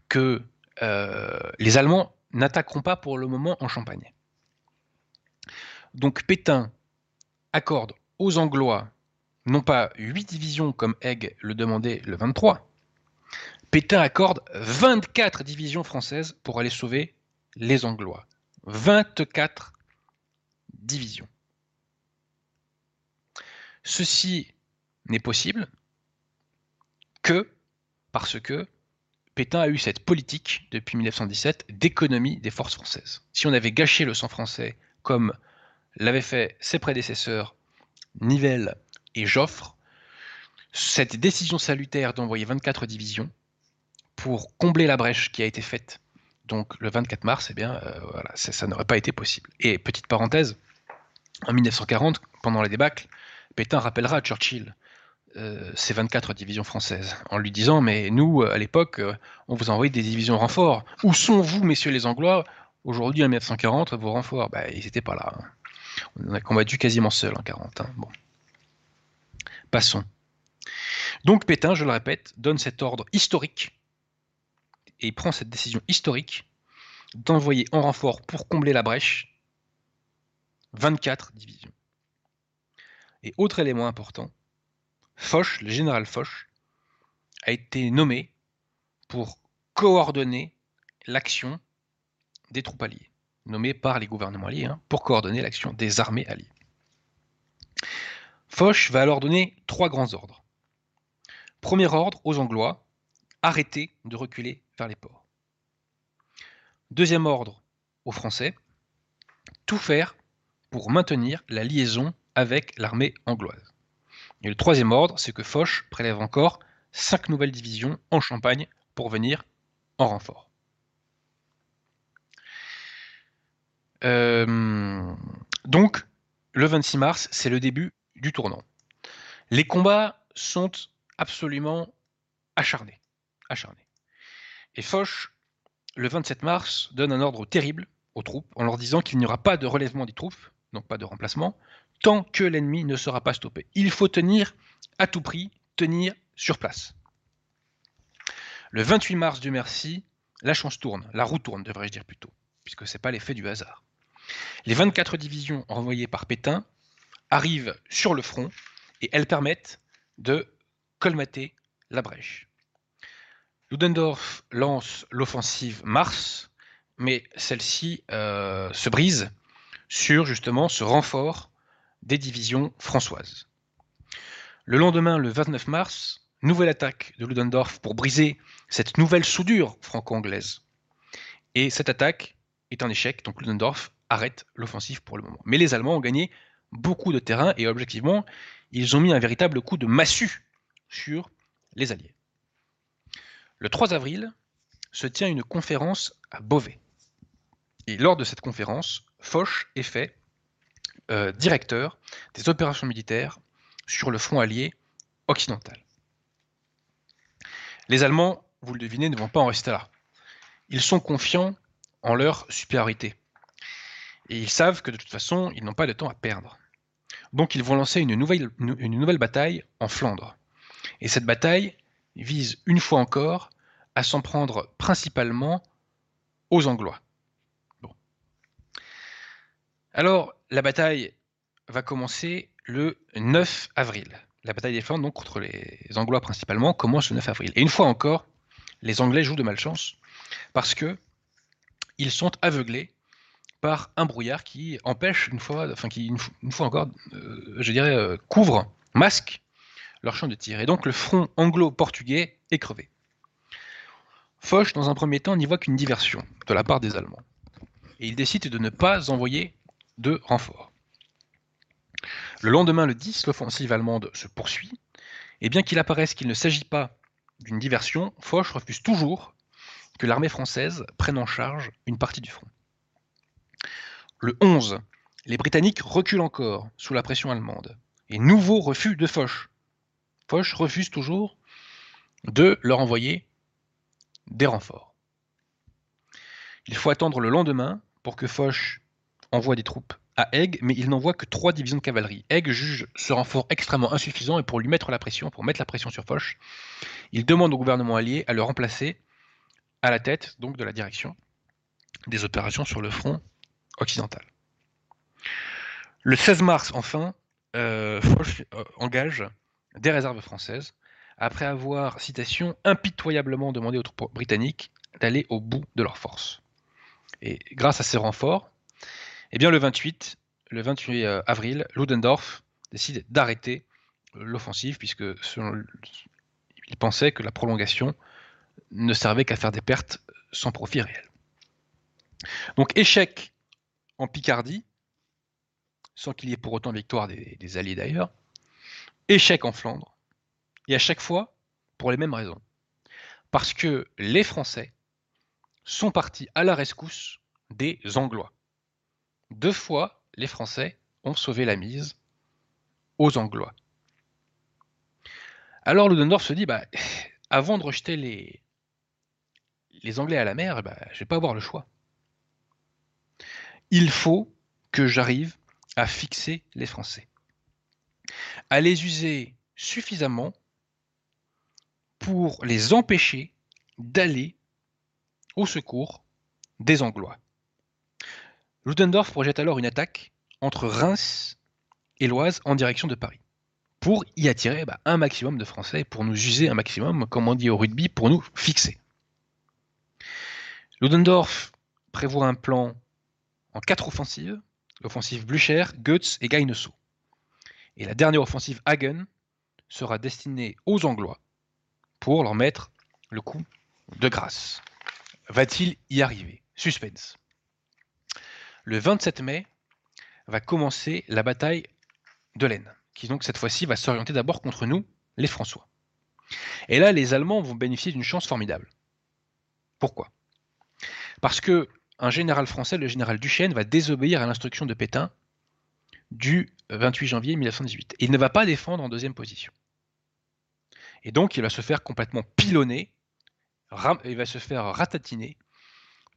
que euh, les Allemands n'attaqueront pas pour le moment en Champagne. Donc Pétain accorde aux Anglois non pas 8 divisions comme Haig le demandait le 23, Pétain accorde 24 divisions françaises pour aller sauver les Anglois. 24 divisions. Ceci n'est possible que parce que Pétain a eu cette politique depuis 1917 d'économie des forces françaises. Si on avait gâché le sang français comme l'avaient fait ses prédécesseurs Nivelle et Joffre, cette décision salutaire d'envoyer 24 divisions pour combler la brèche qui a été faite donc le 24 mars, eh bien, euh, voilà, ça, n'aurait pas été possible. Et petite parenthèse, en 1940, pendant la débâcle, Pétain rappellera à Churchill euh, ces 24 divisions françaises, en lui disant Mais nous, à l'époque, euh, on vous a envoyé des divisions renforts. Où sont vous, messieurs les Anglois? Aujourd'hui, en 1940, vos renforts? Bah, Ils n'étaient pas là. Hein. On a combattu quasiment seul en 40. Hein. Passons. Donc Pétain, je le répète, donne cet ordre historique et prend cette décision historique d'envoyer en renfort pour combler la brèche 24 divisions. Et autre élément important, Foch, le général Foch, a été nommé pour coordonner l'action des troupes alliées, nommé par les gouvernements alliés hein, pour coordonner l'action des armées alliées. Foch va alors donner trois grands ordres. Premier ordre aux Anglois, arrêter de reculer vers les ports. Deuxième ordre aux Français, tout faire pour maintenir la liaison avec l'armée angloise. Et le troisième ordre, c'est que Foch prélève encore cinq nouvelles divisions en Champagne pour venir en renfort. Euh, donc, le 26 mars, c'est le début du tournant. Les combats sont absolument acharnés. acharnés. Et Foch, le 27 mars, donne un ordre terrible aux troupes en leur disant qu'il n'y aura pas de relèvement des troupes, donc pas de remplacement, tant que l'ennemi ne sera pas stoppé. Il faut tenir à tout prix, tenir sur place. Le 28 mars du Merci, la chance tourne, la roue tourne, devrais-je dire plutôt, puisque ce n'est pas l'effet du hasard. Les 24 divisions envoyées par Pétain arrivent sur le front et elles permettent de colmater la brèche. Ludendorff lance l'offensive Mars, mais celle-ci euh, se brise sur justement ce renfort des divisions françoises. Le lendemain, le 29 mars, nouvelle attaque de Ludendorff pour briser cette nouvelle soudure franco-anglaise. Et cette attaque est un échec, donc Ludendorff arrête l'offensive pour le moment. Mais les Allemands ont gagné beaucoup de terrain et objectivement, ils ont mis un véritable coup de massue sur les Alliés. Le 3 avril se tient une conférence à Beauvais. Et lors de cette conférence, Foch est fait euh, directeur des opérations militaires sur le front allié occidental. Les Allemands, vous le devinez, ne vont pas en rester là. Ils sont confiants en leur supériorité. Et ils savent que de toute façon, ils n'ont pas de temps à perdre. Donc ils vont lancer une nouvelle, bataille en Flandre. Et cette bataille vise une fois encore à s'en prendre principalement aux Anglois. Alors, la bataille va commencer le 9 avril. La bataille des Flandres, donc contre les Anglois principalement, commence le 9 avril. Et une fois encore, les Anglais jouent de malchance parce que ils sont aveuglés par un brouillard qui empêche une fois, enfin qui une, fois encore, euh, je dirais, euh, couvre, masque leur champ de tir. Et donc le front anglo-portugais est crevé. Foch, dans un premier temps, n'y voit qu'une diversion de la part des Allemands. Et il décide de ne pas envoyer de renfort. Le lendemain, le 10, l'offensive allemande se poursuit, et bien qu'il apparaisse qu'il ne s'agit pas d'une diversion, Foch refuse toujours que l'armée française prenne en charge une partie du front. Le 11, les Britanniques reculent encore sous la pression allemande, et nouveau refus de Foch. Foch refuse toujours de leur envoyer des renforts. Il faut attendre le lendemain pour que Foch envoie des troupes à Haigues, mais il n'envoie que trois divisions de cavalerie. Haigues juge ce renfort extrêmement insuffisant et pour lui mettre la pression, pour mettre la pression sur Foch, il demande au gouvernement allié à le remplacer à la tête donc de la direction des opérations sur le front occidental. Le 16 mars, enfin, euh, Foch euh, engage des réserves françaises après avoir, citation, impitoyablement demandé aux troupes britanniques d'aller au bout de leurs forces. Et grâce à ces renforts, eh bien le 28, le 28 euh, avril, Ludendorff décide d'arrêter l'offensive puisque il pensait que la prolongation ne servait qu'à faire des pertes sans profit réel. Donc échec en Picardie, sans qu'il y ait pour autant victoire des, Alliés d'ailleurs, échec en Flandre, et à chaque fois pour les mêmes raisons. Parce que les Français sont partis à la rescousse des Anglois. Deux fois, les Français ont sauvé la mise aux Anglois. Alors Ludendorff se dit, bah, avant de rejeter les, Anglais à la mer, bah, je ne vais pas avoir le choix. Il faut que j'arrive à fixer les Français, à les user suffisamment pour les empêcher d'aller au secours des Anglois. Ludendorff projette alors une attaque entre Reims et l'Oise en direction de Paris, pour y attirer bah, un maximum de Français, pour nous user un maximum, comme on dit au rugby, pour nous fixer. Ludendorff prévoit un plan en quatre offensives, l'offensive Blücher, Goetz et Gaineso. Et la dernière offensive Hagen sera destinée aux Anglois pour leur mettre le coup de grâce. Va-t-il y arriver? Suspense le 27 mai va commencer la bataille de l'Aisne, qui donc cette fois-ci va s'orienter d'abord contre nous, les François. Et là, les Allemands vont bénéficier d'une chance formidable. Pourquoi? Parce que un général français, le général Duchesne, va désobéir à l'instruction de Pétain du 28 janvier 1918. il ne va pas défendre en deuxième position. Et donc, il va se faire complètement pilonner, il va se faire ratatiner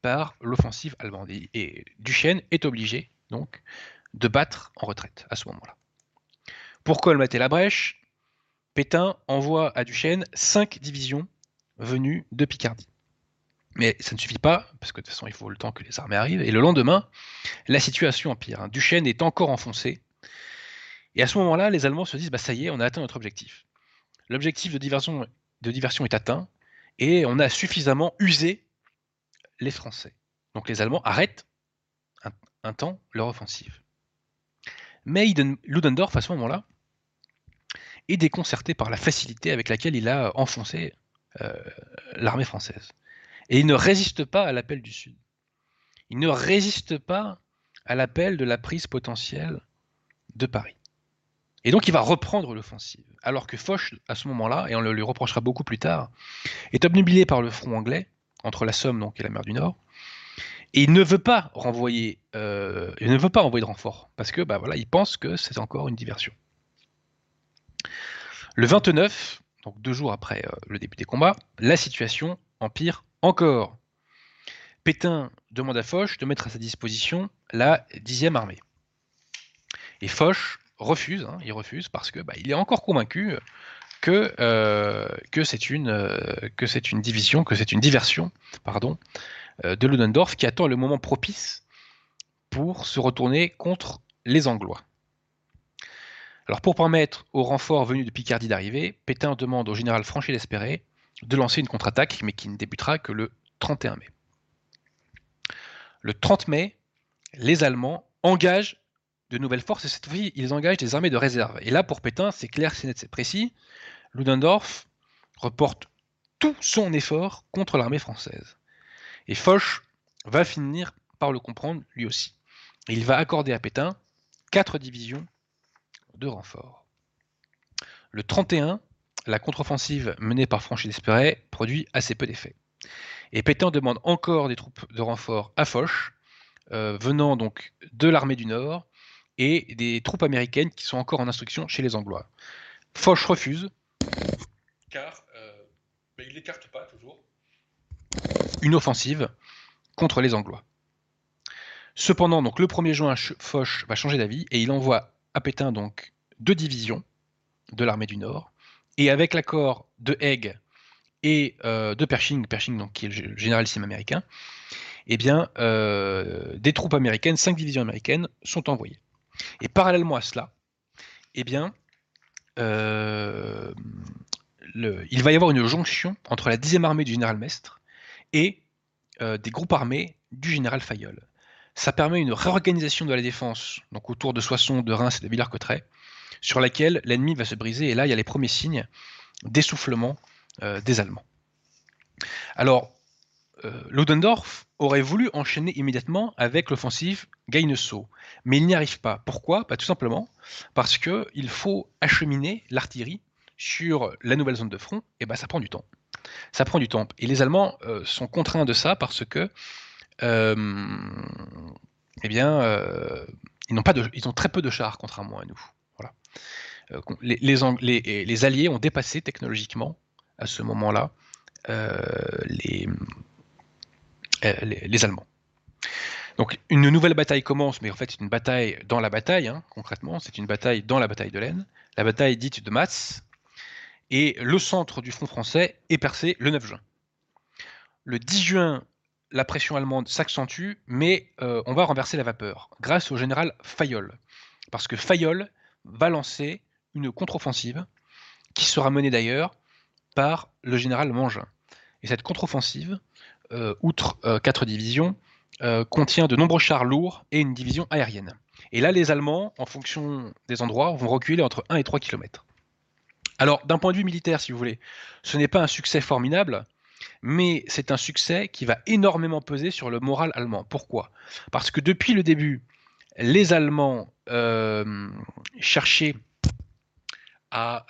par l'offensive allemande. Et, Duchesne est obligé donc de battre en retraite à ce moment-là. Pour colmater la brèche, Pétain envoie à Duchesne cinq divisions venues de Picardie. Mais ça ne suffit pas, parce que de toute façon, il faut le temps que les armées arrivent. Et le lendemain, la situation empire. Hein. Duchesne est encore enfoncé. Et à ce moment-là, les Allemands se disent bah, ça y est, on a atteint notre objectif. L'objectif de diversion, est atteint, et on a suffisamment usé les Français. Donc les Allemands arrêtent un, temps leur offensive. Mais Ludendorff, à ce moment-là, est déconcerté par la facilité avec laquelle il a enfoncé euh, l'armée française. Et il ne résiste pas à l'appel du Sud. Il ne résiste pas à l'appel de la prise potentielle de Paris. Et donc il va reprendre l'offensive. Alors que Foch, à ce moment-là, et on le lui reprochera beaucoup plus tard, est obnubilé par le front anglais entre la Somme donc, et la mer du Nord. Et il ne veut pas renvoyer, euh, il ne veut pas envoyer de renfort parce que bah voilà, il pense que c'est encore une diversion. Le 29, donc deux jours après euh, le début des combats, la situation empire encore. Pétain demande à Foch de mettre à sa disposition la 10e armée. Et Foch refuse, hein, il refuse parce que bah, il est encore convaincu que, euh, que c'est une, euh, c'est une division, que c'est une diversion euh, de Ludendorff qui attend le moment propice pour se retourner contre les Anglois. Alors pour permettre aux renforts venus de Picardie d'arriver, Pétain demande au général Franchet d'Espérer de lancer une contre-attaque, mais qui ne débutera que le 31 mai. Le 30 mai, les Allemands engagent de nouvelles forces, et cette fois, ils engagent des armées de réserve. Et là, pour Pétain, c'est clair, c'est net, c'est précis. Ludendorff reporte tout son effort contre l'armée française. Et Foch va finir par le comprendre lui aussi. Il va accorder à Pétain quatre divisions de renfort. Le 31, la contre-offensive menée par Franchet d'Espéret produit assez peu d'effet. Et Pétain demande encore des troupes de renfort à Foch, euh, venant donc de l'armée du Nord, et des troupes américaines qui sont encore en instruction chez les Anglois. Foch refuse, car euh, ben, il n'écarte pas toujours une offensive contre les Anglois. Cependant, donc, le 1er juin, Foch va changer d'avis et il envoie à Pétain donc, deux divisions de l'armée du Nord. Et avec l'accord de Haig et euh, de Pershing, Pershing donc, qui est le généralissime américain, eh bien, euh, des troupes américaines, cinq divisions américaines, sont envoyées. Et parallèlement à cela, eh bien, euh, il va y avoir une jonction entre la 10e armée du général Mestre et des groupes armés du général Fayolle. Ça permet une réorganisation de la défense, donc autour de Soissons, de Reims et de Villers-Cotterêts, sur laquelle l'ennemi va se briser. Et là, il y a les premiers signes d'essoufflement euh, des Allemands. Alors, euh, Ludendorff aurait voulu enchaîner immédiatement avec l'offensive Gaineso, mais il n'y arrive pas. Pourquoi? Bah, Tout simplement parce qu'il faut acheminer l'artillerie sur la nouvelle zone de front, et bah, ça prend du temps. Ça prend du temps. Et les Allemands euh, sont contraints de ça parce que eh bien, ils ont très peu de chars, contrairement à nous. Voilà. Les, Alliés ont dépassé technologiquement à ce moment-là euh, les, euh, les, Allemands. Donc une nouvelle bataille commence, mais en fait c'est une bataille dans la bataille, hein, concrètement, c'est une bataille dans la bataille de l'Aisne, la bataille dite de Matz, et le centre du front français est percé le 9 juin. Le 10 juin, la pression allemande s'accentue, mais euh, on va renverser la vapeur grâce au général Fayolle, parce que Fayolle va lancer une contre-offensive qui sera menée d'ailleurs par le général Mangin. Et cette contre-offensive, euh, outre euh, quatre divisions, euh, contient de nombreux chars lourds et une division aérienne. Et là, les Allemands, en fonction des endroits, vont reculer entre 1 et 3 km. Alors, d'un point de vue militaire, si vous voulez, ce n'est pas un succès formidable, mais c'est un succès qui va énormément peser sur le moral allemand. Pourquoi? Parce que depuis le début, les Allemands cherchaient à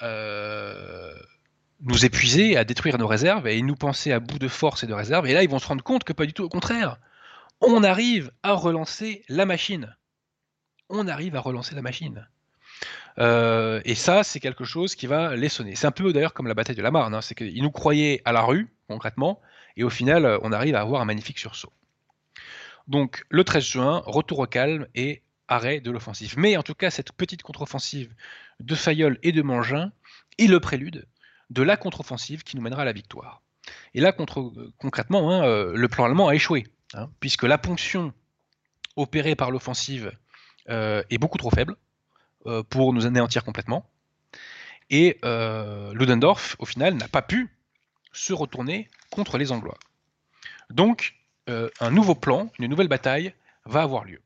nous épuiser, à détruire nos réserves, et ils nous pensaient à bout de force et de réserves, et là ils vont se rendre compte que pas du tout, au contraire, on arrive à relancer la machine. On arrive à relancer la machine. Euh, et ça, c'est quelque chose qui va les sonner. C'est un peu d'ailleurs comme la bataille de la Marne, hein. c'est qu'ils nous croyaient à la rue, concrètement, et au final, on arrive à avoir un magnifique sursaut. Donc le 13 juin, retour au calme et arrêt de l'offensive. Mais en tout cas, cette petite contre-offensive de Fayolle et de Mangin est le prélude de la contre-offensive qui nous mènera à la victoire. Et là, concrètement, hein, euh, le plan allemand a échoué, hein, puisque la ponction opérée par l'offensive euh, est beaucoup trop faible euh, pour nous anéantir complètement. Et Ludendorff, au final, n'a pas pu se retourner contre les Anglois. Donc, un nouveau plan, une nouvelle bataille va avoir lieu.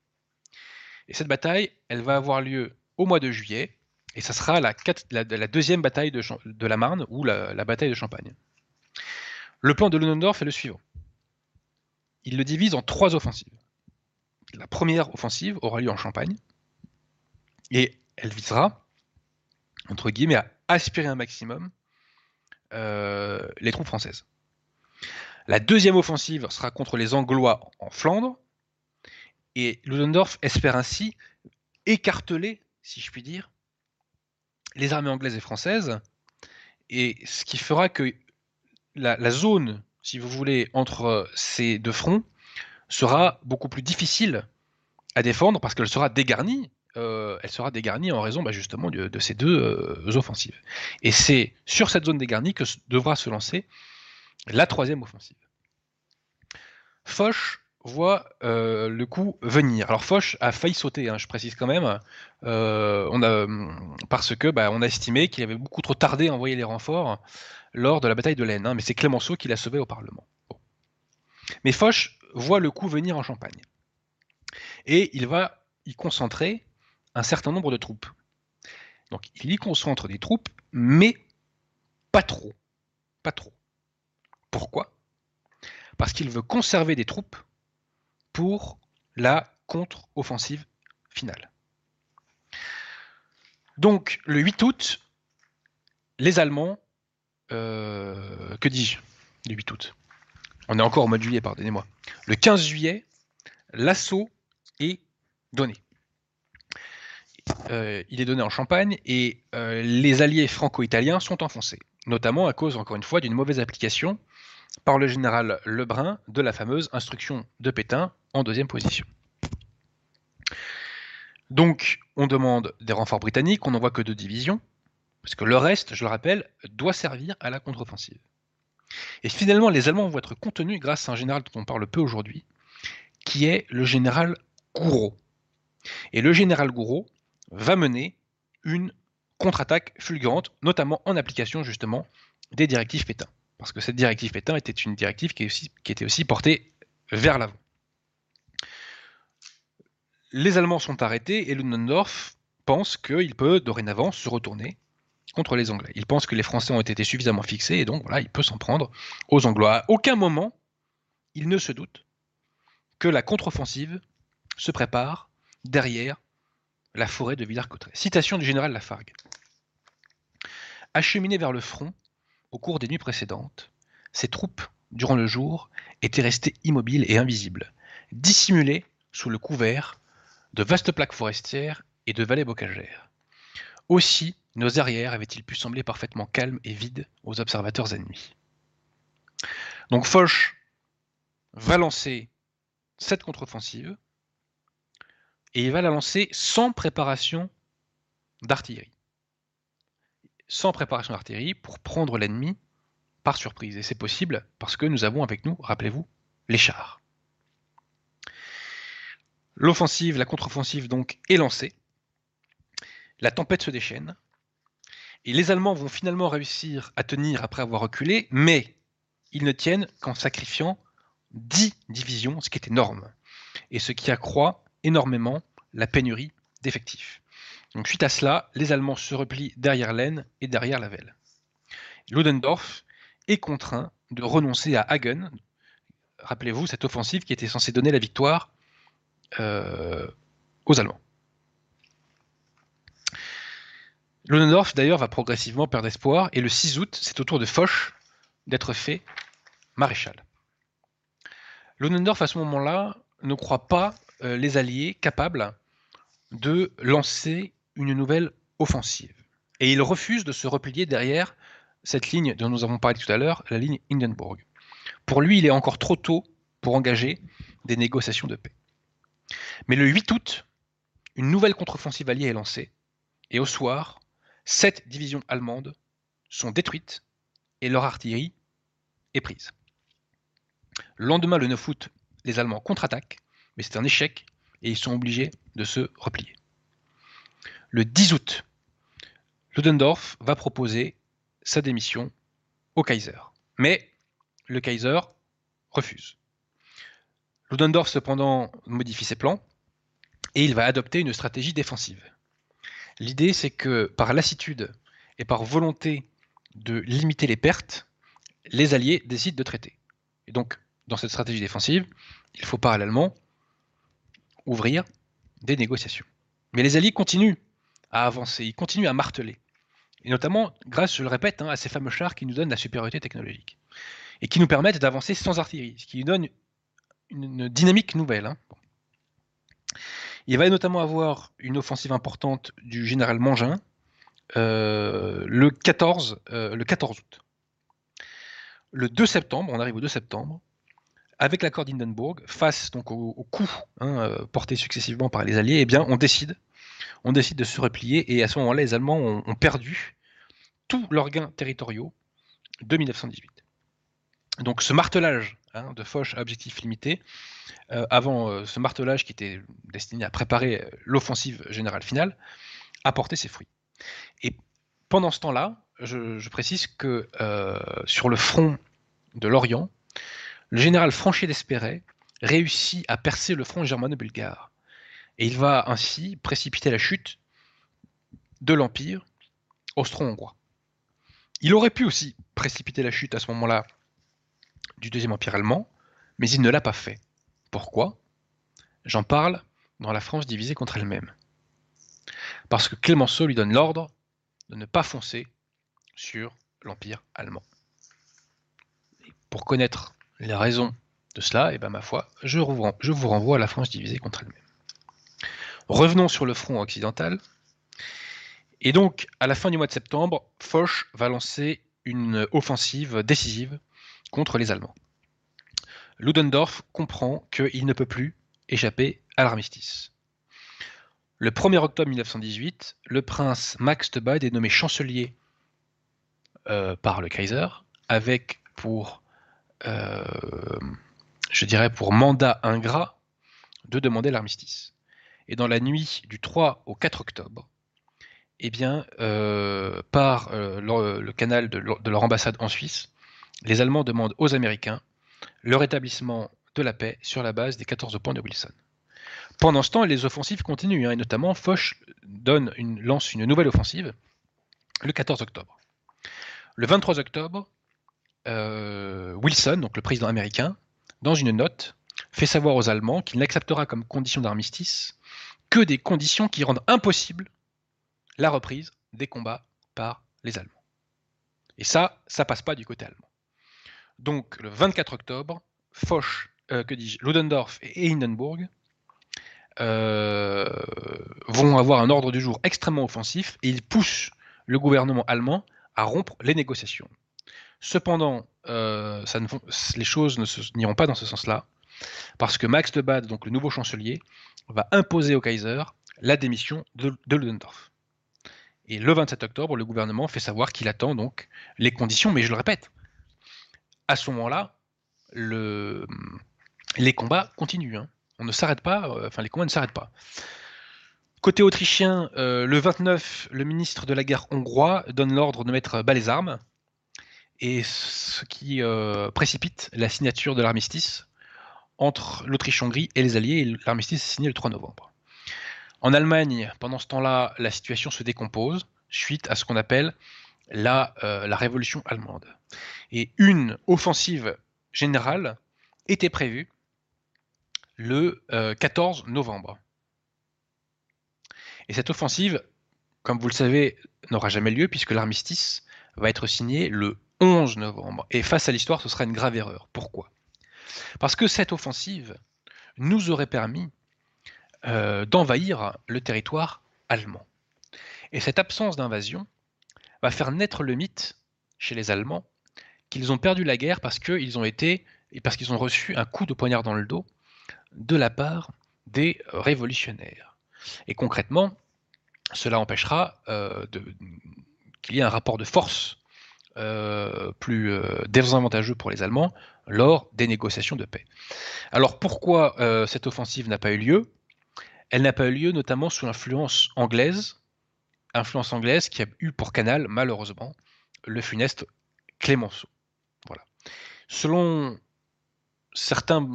Et cette bataille, elle va avoir lieu au mois de juillet, et ça sera la, deuxième bataille de, la Marne ou la, bataille de Champagne. Le plan de Ludendorff est le suivant. Il le divise en trois offensives. La première offensive aura lieu en Champagne et elle visera, entre guillemets, à aspirer un maximum euh, les troupes françaises. La deuxième offensive sera contre les Anglois en Flandre et Ludendorff espère ainsi écarteler, si je puis dire, les armées anglaises et françaises, et ce qui fera que la, zone, si vous voulez, entre ces deux fronts sera beaucoup plus difficile à défendre parce qu'elle sera dégarnie. Euh, elle sera dégarnie en raison bah, justement de, ces deux euh, offensives. Et c'est sur cette zone dégarnie que devra se lancer la troisième offensive. Foch voit euh, le coup venir. Alors Foch a failli sauter, hein, je précise quand même, euh, parce que bah, on a estimé qu'il avait beaucoup trop tardé à envoyer les renforts lors de la bataille de l'Aisne, hein, mais c'est Clémenceau qui l'a sauvé au Parlement. Mais Foch voit le coup venir en Champagne. Et il va y concentrer un certain nombre de troupes. Donc il y concentre des troupes, mais pas trop. Pas trop. Pourquoi? Parce qu'il veut conserver des troupes pour la contre-offensive finale. Donc, le 8 août, les Allemands, euh, que dis-je? Le 8 août. On est encore au mois de juillet, pardonnez-moi. Le 15 juillet, l'assaut est donné. Euh, il est donné en Champagne et euh, les alliés franco-italiens sont enfoncés, notamment à cause, encore une fois, d'une mauvaise application par le général Lebrun de la fameuse instruction de Pétain en deuxième position. Donc, on demande des renforts britanniques, on n'envoie que deux divisions, parce que le reste, je le rappelle, doit servir à la contre-offensive. Et finalement, les Allemands vont être contenus grâce à un général dont on parle peu aujourd'hui, qui est le général Gouraud. Et le général Gouraud va mener une contre-attaque fulgurante, notamment en application justement des directives Pétain. Parce que cette directive Pétain était une directive qui, était aussi portée vers l'avant. Les Allemands sont arrêtés et Ludendorff pense qu'il peut dorénavant se retourner contre les Anglais. Il pense que les Français ont été suffisamment fixés et donc voilà, il peut s'en prendre aux Anglois. À aucun moment, il ne se doute que la contre-offensive se prépare derrière la forêt de Villars-Cotterêts. Citation du général Lafargue. Acheminés vers le front au cours des nuits précédentes, ces troupes, durant le jour, étaient restées immobiles et invisibles, dissimulées sous le couvert de vastes plaques forestières et de vallées bocagères. Aussi, nos arrières avaient-ils pu sembler parfaitement calmes et vides aux observateurs ennemis. Donc Foch va lancer cette contre-offensive et il va la lancer sans préparation d'artillerie. Sans préparation d'artillerie pour prendre l'ennemi par surprise. Et c'est possible parce que nous avons avec nous, rappelez-vous, les chars. L'offensive, la contre-offensive donc est lancée. La tempête se déchaîne. Et les Allemands vont finalement réussir à tenir après avoir reculé, mais ils ne tiennent qu'en sacrifiant 10 divisions, ce qui est énorme. Et ce qui accroît énormément la pénurie d'effectifs. Donc suite à cela, les Allemands se replient derrière l'Aisne et derrière la Velle. Ludendorff est contraint de renoncer à Hagen. Rappelez-vous cette offensive qui était censée donner la victoire euh, aux Allemands. Ludendorff d'ailleurs va progressivement perdre espoir et le 6 août, c'est au tour de Foch d'être fait maréchal. Ludendorff à ce moment-là ne croit pas euh, les Alliés capables de lancer une nouvelle offensive. Et il refuse de se replier derrière cette ligne dont nous avons parlé tout à l'heure, la ligne Hindenburg. Pour lui, il est encore trop tôt pour engager des négociations de paix. Mais le 8 août, une nouvelle contre-offensive alliée est lancée, et au soir, sept divisions allemandes sont détruites et leur artillerie est prise. Le lendemain, le 9 août, les Allemands contre-attaquent, mais c'est un échec et ils sont obligés de se replier. Le 10 août, Ludendorff va proposer sa démission au Kaiser. Mais le Kaiser refuse. Ludendorff cependant modifie ses plans et il va adopter une stratégie défensive. L'idée c'est que par lassitude et par volonté de limiter les pertes, les Alliés décident de traiter. Et donc, dans cette stratégie défensive, il faut parallèlement ouvrir des négociations. Mais les Alliés continuent à avancer, ils continuent à marteler. Et notamment grâce, je le répète, hein, à ces fameux chars qui nous donnent la supériorité technologique. Et qui nous permettent d'avancer sans artillerie, ce qui nous donne une, dynamique nouvelle. Hein. Il va notamment avoir une offensive importante du général Mangin euh, le, 14, euh, le 14 août. Le 2 septembre, on arrive au 2 septembre, avec l'accord d'Hindenburg, face donc au, coup hein, euh, porté successivement par les Alliés, eh bien, on décide, on décide de se replier et à ce moment-là, les Allemands ont, perdu tous leurs gains territoriaux de 1918. Donc ce martelage hein, de Foch à objectif limité, euh, avant euh, ce martelage qui était destiné à préparer l'offensive générale finale, a porté ses fruits. Et pendant ce temps-là, je, précise que sur le front de l'Orient, le général Franchet d'Espéret réussit à percer le front germano-bulgare. Et il va ainsi précipiter la chute de l'Empire austro-hongrois. Il aurait pu aussi précipiter la chute à ce moment-là du Deuxième Empire allemand, mais il ne l'a pas fait. Pourquoi? J'en parle dans la France divisée contre elle-même. Parce que Clémenceau lui donne l'ordre de ne pas foncer sur l'Empire allemand. pour connaître la raison de cela, et eh ben ma foi, je vous renvoie à la France divisée contre elle-même. Revenons sur le front occidental. Et donc, à la fin du mois de septembre, Foch va lancer une offensive décisive contre les Allemands. Ludendorff comprend qu'il ne peut plus échapper à l'armistice. Le 1er octobre 1918, le prince Max de Bade est nommé chancelier euh, par le Kaiser, avec pour, euh, je dirais, pour mandat ingrat de demander l'armistice. Et dans la nuit du 3 au 4 octobre, eh bien, euh, par le, canal de, leur ambassade en Suisse, les Allemands demandent aux Américains le rétablissement de la paix sur la base des 14 points de Wilson. Pendant ce temps, les offensives continuent, hein, et notamment Foch lance une nouvelle offensive le 14 octobre. Le 23 octobre, euh, Wilson, donc le président américain, dans une note, fait savoir aux Allemands qu'il n'acceptera comme condition d'armistice que des conditions qui rendent impossible la reprise des combats par les Allemands. Et ça, ça passe pas du côté allemand. Donc le 24 octobre, Foch, euh, que dis-je, Ludendorff et Hindenburg euh, vont avoir un ordre du jour extrêmement offensif et ils poussent le gouvernement allemand à rompre les négociations. Cependant, euh, ça ne, les choses n'iront pas dans ce sens-là, parce que Max de Bade, donc le nouveau chancelier, va imposer au Kaiser la démission de, de Ludendorff. Et le 27 octobre, le gouvernement fait savoir qu'il attend donc les conditions, mais je le répète, à ce moment-là, le, les combats continuent. Hein. On ne s'arrête pas, euh, enfin les combats ne s'arrêtent pas. Côté autrichien, euh, le 29, le ministre de la guerre hongrois donne l'ordre de mettre bas les armes, et ce qui euh, précipite la signature de l'armistice entre l'Autriche-Hongrie et les Alliés, et l'armistice est signé le 3 novembre. En Allemagne, pendant ce temps-là, la situation se décompose suite à ce qu'on appelle la, la révolution allemande. Et une offensive générale était prévue le 14 euh, novembre. Et cette offensive, comme vous le savez, n'aura jamais lieu puisque l'armistice va être signé le 11 novembre. Et face à l'histoire, ce sera une grave erreur. Pourquoi? Parce que cette offensive nous aurait permis euh, d'envahir le territoire allemand. Et cette absence d'invasion va faire naître le mythe chez les Allemands qu'ils ont perdu la guerre parce qu'ils ont été et parce qu'ils ont reçu un coup de poignard dans le dos de la part des révolutionnaires. Et concrètement, cela empêchera euh, qu'il y ait un rapport de force euh, plus désavantageux pour les Allemands lors des négociations de paix. Alors pourquoi cette offensive n'a pas eu lieu? Elle n'a pas eu lieu notamment sous l'influence anglaise, influence anglaise qui a eu pour canal malheureusement le funeste Clémenceau. Selon certains,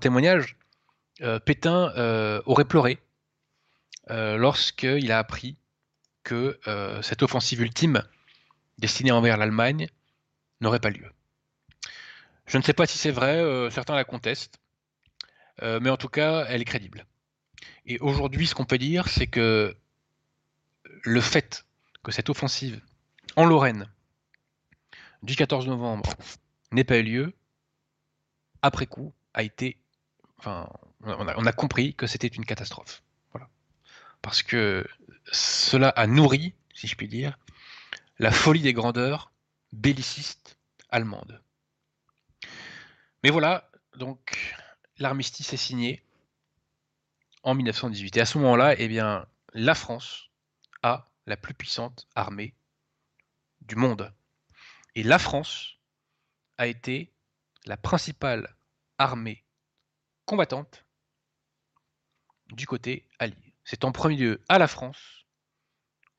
témoignages, euh, Pétain euh, aurait pleuré euh, lorsqu'il a appris que cette offensive ultime destinée envers l'Allemagne n'aurait pas lieu. Je ne sais pas si c'est vrai, certains la contestent, mais en tout cas, elle est crédible. Et aujourd'hui, ce qu'on peut dire, c'est que le fait que cette offensive en Lorraine du 14 novembre n'ait pas eu lieu, après coup, a été. Enfin, on a, compris que c'était une catastrophe. Voilà. Parce que cela a nourri, si je puis dire, la folie des grandeurs bellicistes allemandes. Mais voilà, donc l'armistice est signé en 1918. Et à ce moment-là, eh bien, la France a la plus puissante armée du monde. Et la France a été la principale armée combattante du côté allié. C'est en premier lieu à la France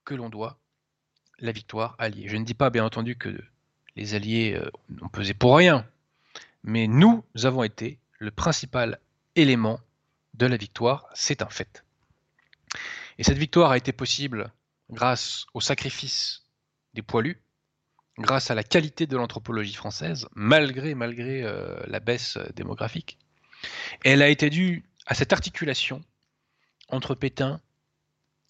que l'on doit la victoire alliée. Je ne dis pas bien entendu que les alliés euh, n'ont pesé pour rien, mais nous avons été le principal élément de la victoire, c'est un fait. Et cette victoire a été possible grâce au sacrifice des poilus, grâce à la qualité de l'anthropologie française, malgré, euh, la baisse démographique. elle a été due à cette articulation entre Pétain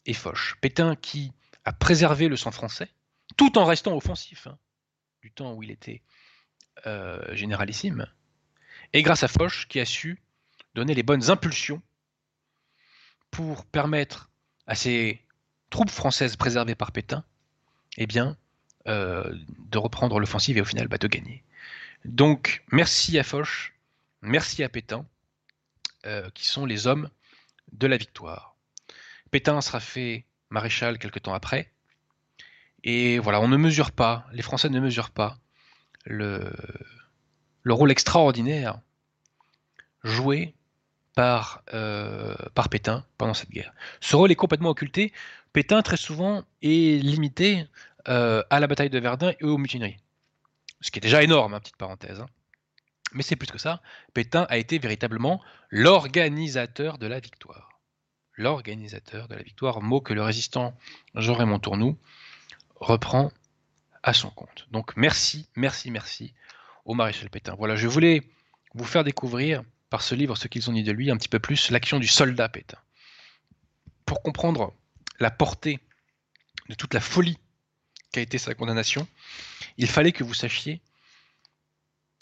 et Foch. Pétain qui a préservé le sang français, tout en restant offensif, hein, du temps où il était généralissime, et grâce à Foch qui a su donner les bonnes impulsions pour permettre à ces troupes françaises préservées par Pétain, eh bien, euh, de reprendre l'offensive et au final bah, de gagner. Donc merci à Foch, merci à Pétain, euh, qui sont les hommes de la victoire. Pétain sera fait maréchal quelque temps après. Et voilà, on ne mesure pas, les Français ne mesurent pas le, le rôle extraordinaire joué par, euh, par Pétain pendant cette guerre. Ce rôle est complètement occulté. Pétain, très souvent, est limité euh, à la bataille de Verdun et aux mutineries. Ce qui est déjà énorme, hein, petite parenthèse. Hein. Mais c'est plus que ça. Pétain a été véritablement l'organisateur de la victoire. L'organisateur de la victoire, mot que le résistant Jean-Raymond Tournou reprend à son compte. Donc merci, merci, merci au maréchal Pétain. Voilà, je voulais vous faire découvrir par ce livre ce qu'ils ont dit de lui un petit peu plus l'action du soldat Pétain. Pour comprendre la portée de toute la folie qu'a été sa condamnation, il fallait que vous sachiez,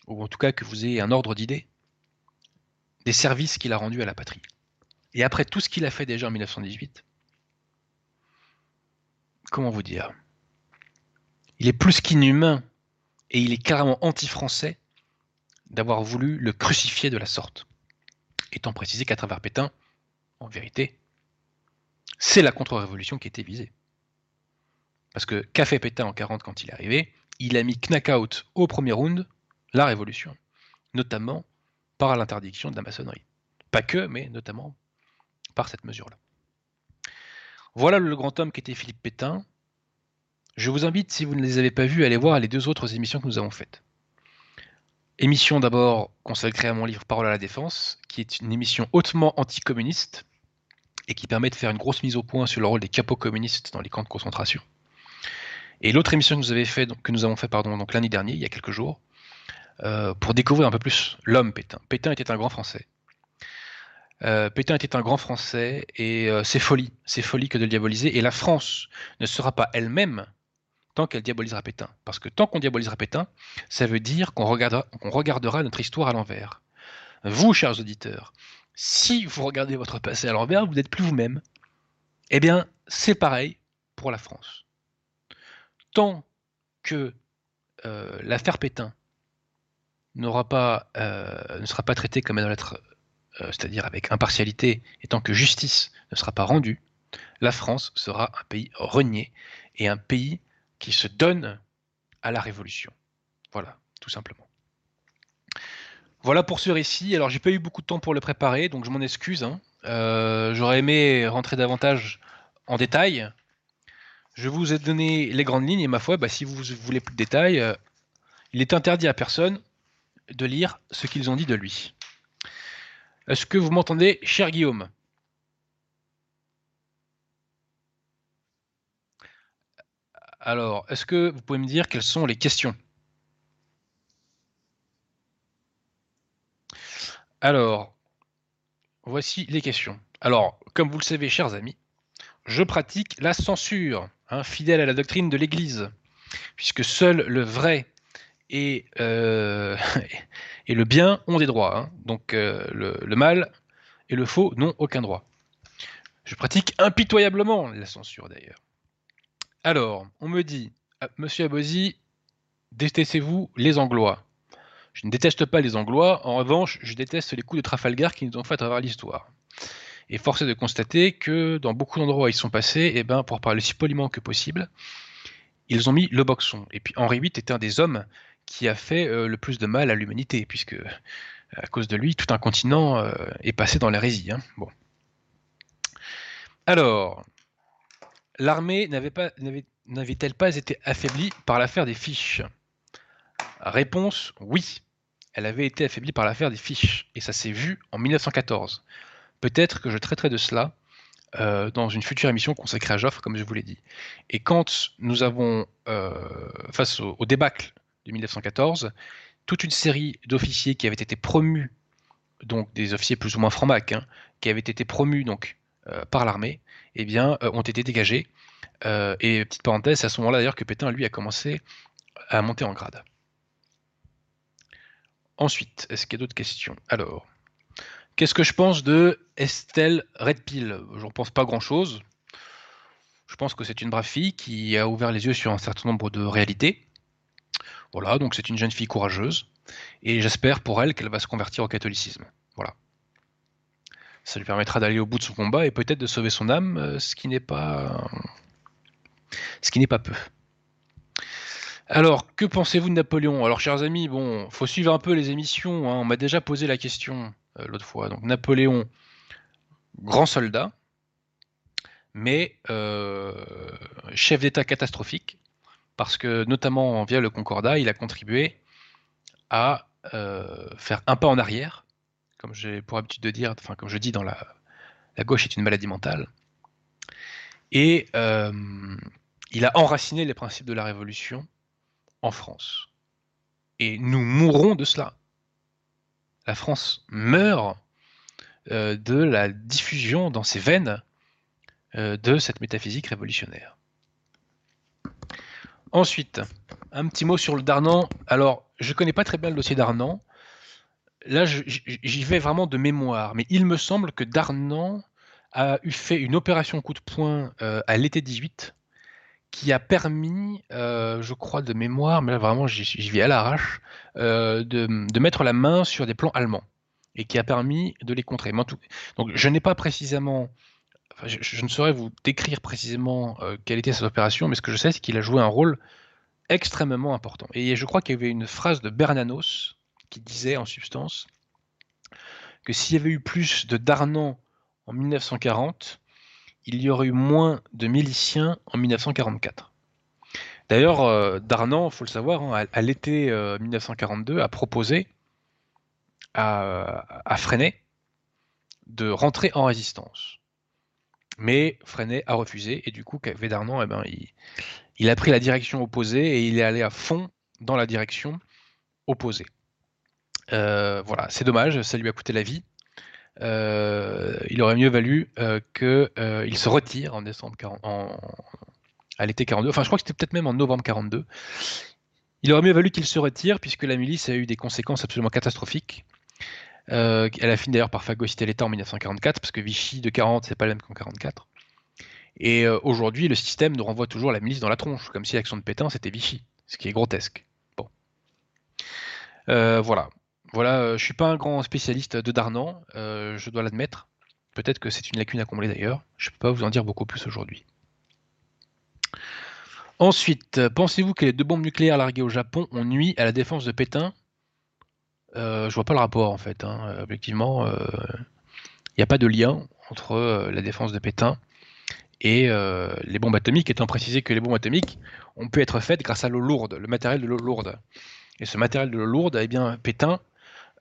ou en tout cas que vous ayez un ordre d'idée, des services qu'il a rendus à la patrie. Et après tout ce qu'il a fait déjà en 1918, comment vous dire? Il est plus qu'inhumain et il est carrément anti-français d'avoir voulu le crucifier de la sorte. Étant précisé qu'à travers Pétain, en vérité, c'est la contre-révolution qui était visée. Parce que qu'a fait Pétain en 40 quand il est arrivé? Il a mis knockout au premier round la révolution, notamment par l'interdiction de la maçonnerie. Pas que, mais notamment par cette mesure-là. Voilà le grand homme qui était Philippe Pétain. Je vous invite, si vous ne les avez pas vus, à aller voir les deux autres émissions que nous avons faites. Émission d'abord consacrée à mon livre Parole à la défense, qui est une émission hautement anticommuniste et qui permet de faire une grosse mise au point sur le rôle des capots communistes dans les camps de concentration. Et l'autre émission que nous, avons fait pardon, donc l'année dernière, il y a quelques jours, euh, pour découvrir un peu plus l'homme Pétain. Pétain était un grand Français. Euh, Pétain était un grand Français et euh, c'est folie, c'est folie que de le diaboliser. Et la France ne sera pas elle-même tant qu'elle diabolisera Pétain. Parce que tant qu'on diabolisera Pétain, ça veut dire qu'on regardera, regardera notre histoire à l'envers. Vous, chers auditeurs, si vous regardez votre passé à l'envers, vous n'êtes plus vous-même. Eh bien, c'est pareil pour la France. Tant que euh, l'affaire Pétain euh, ne sera pas traitée comme elle doit l'être, euh, c'est-à-dire avec impartialité, et tant que justice ne sera pas rendue, la France sera un pays renié et un pays qui se donne à la révolution. Voilà, tout simplement. Voilà pour ce récit. Alors, j'ai pas eu beaucoup de temps pour le préparer, donc je m'en excuse. Hein. Euh, j'aurais aimé rentrer davantage en détail. Je vous ai donné les grandes lignes et ma foi, bah, si vous voulez plus de détails, euh, il est interdit à personne de lire ce qu'ils ont dit de lui. Est-ce que vous m'entendez, cher Guillaume? Alors, est-ce que vous pouvez me dire quelles sont les questions? Alors, voici les questions. Alors, comme vous le savez, chers amis, je pratique la censure, hein, fidèle à la doctrine de l'Église, puisque seul le vrai et, euh, le bien ont des droits. Hein. donc euh, le mal et le faux n'ont aucun droit. Je pratique impitoyablement la censure d'ailleurs. Alors, on me dit, ah, Monsieur Abosi, détestez-vous les Anglois? Je ne déteste pas les Anglois, en revanche, je déteste les coups de Trafalgar qui nous ont fait à travers l'histoire. Et force est de constater que dans beaucoup d'endroits où ils sont passés, eh ben, pour parler si poliment que possible, ils ont mis le boxon. Et puis Henri VIII était un des hommes qui a fait euh, le plus de mal à l'humanité, puisque à cause de lui, tout un continent euh, est passé dans l'hérésie. Hein. Bon. Alors, l'armée n'avait-elle pas été affaiblie par l'affaire des fiches? Réponse oui. Elle avait été affaiblie par l'affaire des fiches, et ça s'est vu en 1914. Peut-être que je traiterai de cela euh, dans une future émission consacrée à Joffre, comme je vous l'ai dit. Et quand nous avons, euh, face au, débâcle de 1914, toute une série d'officiers qui avaient été promus, donc des officiers plus ou moins francs-mac, hein, qui avaient été promus donc euh, par l'armée, eh bien, euh, ont été dégagés. Euh, et petite parenthèse, c'est à ce moment-là d'ailleurs que Pétain, lui, a commencé à monter en grade. Ensuite, est-ce qu'il y a d'autres questions? Alors, qu'est-ce que je pense de Estelle Redpill J'en pense pas grand-chose. Je pense que c'est une brave fille qui a ouvert les yeux sur un certain nombre de réalités. Voilà, donc c'est une jeune fille courageuse. Et j'espère pour elle qu'elle va se convertir au catholicisme. Voilà. Ça lui permettra d'aller au bout de son combat et peut-être de sauver son âme, euh, ce qui n'est pas, ce qui n'est pas peu. Alors, que pensez-vous de Napoléon? Alors, chers amis, bon, faut suivre un peu les émissions. Hein. On m'a déjà posé la question euh, l'autre fois. Donc, Napoléon, grand soldat, mais euh, chef d'État catastrophique, parce que notamment via le Concordat, il a contribué à faire un pas en arrière, comme j'ai pour habitude de dire, enfin comme je dis dans la, la gauche est une maladie mentale, et il a enraciné les principes de la Révolution en France. Et nous mourrons de cela. La France meurt euh, de la diffusion dans ses veines euh, de cette métaphysique révolutionnaire. Ensuite, un petit mot sur le Darnan. Alors, je ne connais pas très bien le dossier Darnan. Là, j'y vais vraiment de mémoire, mais il me semble que Darnan a eu fait une opération coup de poing euh, à l'été 18 qui a permis, euh, je crois de mémoire, mais là vraiment j'y vais à l'arrache, euh, de, mettre la main sur des plans allemands et qui a permis de les contrer. Donc je n'ai pas précisément, je, ne saurais vous décrire précisément quelle était cette opération, mais ce que je sais c'est qu'il a joué un rôle extrêmement important. Et je crois qu'il y avait une phrase de Bernanos qui disait en substance que s'il y avait eu plus de Darnan en 1940, il y aurait eu moins de miliciens en 1944. D'ailleurs, euh, Darnan, il faut le savoir, hein, à, l'été 1942, euh, a proposé à, Freinet de rentrer en résistance. Mais Freinet a refusé, et du coup, Darnan eh ben, il, a pris la direction opposée et il est allé à fond dans la direction opposée. Euh, voilà, c'est dommage, ça lui a coûté la vie. Euh, il aurait mieux valu euh, qu'il se retire en décembre à l'été 42. Enfin, je crois que c'était peut-être même en novembre 42. Il aurait mieux valu qu'il se retire puisque la milice a eu des conséquences absolument catastrophiques. elle a fini d'ailleurs par phagocyter l'État en 1944 parce que Vichy de 40 c'est pas le même qu'en 44. Et aujourd'hui, le système nous renvoie toujours la milice dans la tronche, comme si l'action de Pétain c'était Vichy, ce qui est grotesque. Bon, voilà. Voilà, euh, je suis pas un grand spécialiste de Darnan, euh, je dois l'admettre. Peut-être que c'est une lacune à combler d'ailleurs. Je ne peux pas vous en dire beaucoup plus aujourd'hui. Ensuite, pensez-vous que les deux bombes nucléaires larguées au Japon ont nuit à la défense de Pétain? Euh, Je vois pas le rapport en fait. Hein. Objectivement, il n'y a pas de lien entre la défense de Pétain et les bombes atomiques, étant précisé que les bombes atomiques ont pu être faites grâce à l'eau lourde, le matériel de l'eau lourde. Et ce matériel de l'eau lourde, eh bien, Pétain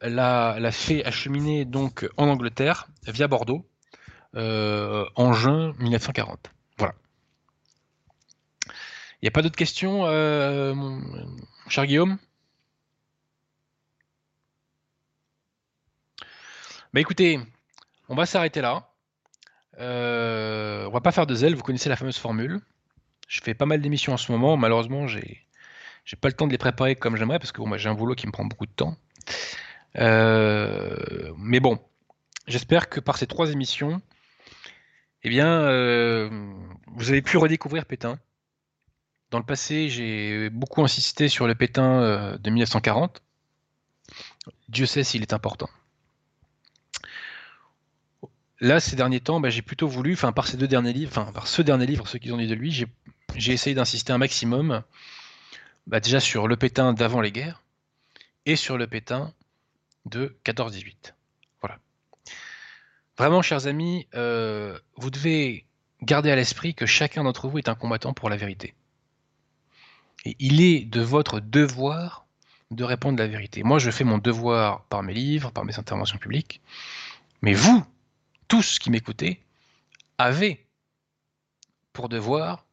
l'a fait acheminer donc en Angleterre via Bordeaux euh, en juin 1940. Voilà. Il n'y a pas d'autres questions, euh, mon cher Guillaume? Bah écoutez, on va s'arrêter là. Euh, on va pas faire de zèle, vous connaissez la fameuse formule. Je fais pas mal d'émissions en ce moment, malheureusement j'ai j'ai pas le temps de les préparer comme j'aimerais parce que j'ai un boulot qui me prend beaucoup de temps. Euh, mais bon, j'espère que par ces trois émissions, eh bien, euh, vous avez pu redécouvrir Pétain. Dans le passé, j'ai beaucoup insisté sur le Pétain euh, de 1940. Dieu sait s'il est important. Là, ces derniers temps, bah, j'ai plutôt voulu, enfin par ces deux derniers livres, enfin par ce dernier livre, ceux qui ont dit de lui, j'ai essayé d'insister un maximum, bah, déjà sur le Pétain d'avant les guerres et sur le Pétain de 14-18. Voilà. Vraiment, chers amis, euh, vous devez garder à l'esprit que chacun d'entre vous est un combattant pour la vérité. Et il est de votre devoir de répondre la vérité. Moi, je fais mon devoir par mes livres, par mes interventions publiques, mais vous, tous qui m'écoutez, avez pour devoir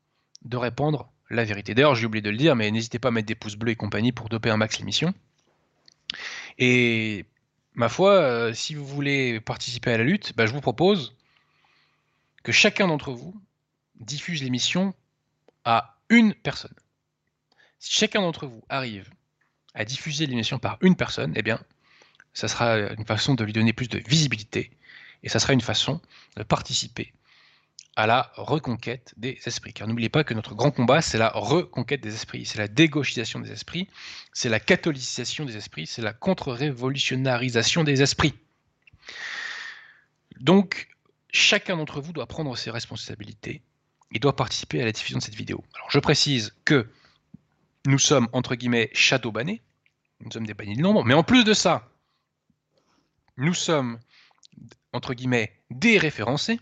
de répondre la vérité. D'ailleurs, j'ai oublié de le dire, mais n'hésitez pas à mettre des pouces bleus et compagnie pour doper un max l'émission. Et ma foi, euh, si vous voulez participer à la lutte, bah, je vous propose que chacun d'entre vous diffuse l'émission à une personne. Si chacun d'entre vous arrive à diffuser l'émission par une personne, eh bien, ça sera une façon de lui donner plus de visibilité et ça sera une façon de participer à la reconquête des esprits. Car n'oubliez pas que notre grand combat, c'est la reconquête des esprits, c'est la dégauchisation des esprits, c'est la catholicisation des esprits, c'est la contre-révolutionnarisation des esprits. Donc, chacun d'entre vous doit prendre ses responsabilités et doit participer à la diffusion de cette vidéo. Alors, je précise que nous sommes, entre guillemets, shadow bannés, nous sommes des bannis de nombre, mais en plus de ça, nous sommes, entre guillemets, déréférencés,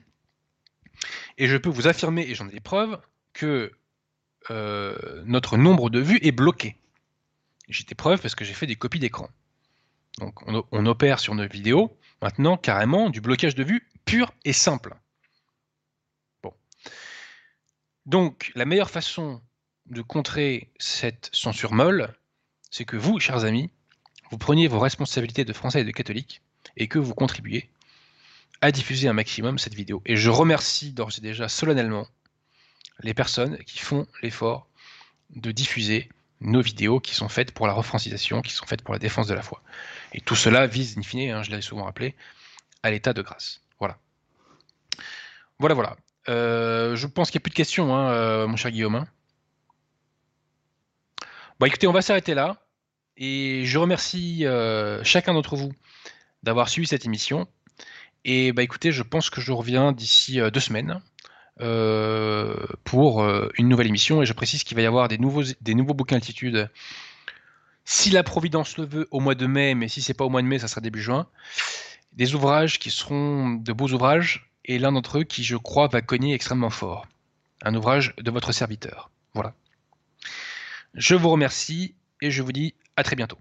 et je peux vous affirmer, et j'en ai des preuves, que euh, notre nombre de vues est bloqué. J'ai des preuves parce que j'ai fait des copies d'écran. Donc on, opère sur nos vidéos maintenant carrément du blocage de vue pur et simple. Bon. Donc la meilleure façon de contrer cette censure molle, c'est que vous, chers amis, vous preniez vos responsabilités de français et de catholique et que vous contribuiez à diffuser un maximum cette vidéo. Et je remercie d'ores et déjà solennellement les personnes qui font l'effort de diffuser nos vidéos qui sont faites pour la refrancisation, qui sont faites pour la défense de la foi. Et tout cela vise, in fine, hein, je l'avais souvent rappelé, à l'état de grâce. Voilà. Voilà, voilà. Euh, je pense qu'il n'y a plus de questions, hein, euh, mon cher Guillaume. Hein. Bon, écoutez, on va s'arrêter là. Et je remercie euh, chacun d'entre vous d'avoir suivi cette émission. Et bah écoutez, je pense que je reviens d'ici deux semaines euh, pour euh, une nouvelle émission. Et je précise qu'il va y avoir des nouveaux, des nouveaux bouquins altitude. Si la Providence le veut, au mois de mai, mais si c'est pas au mois de mai, ça sera début juin. Des ouvrages qui seront de beaux ouvrages, et l'un d'entre eux qui, je crois, va cogner extrêmement fort. Un ouvrage de votre serviteur. Voilà. Je vous remercie et je vous dis à très bientôt.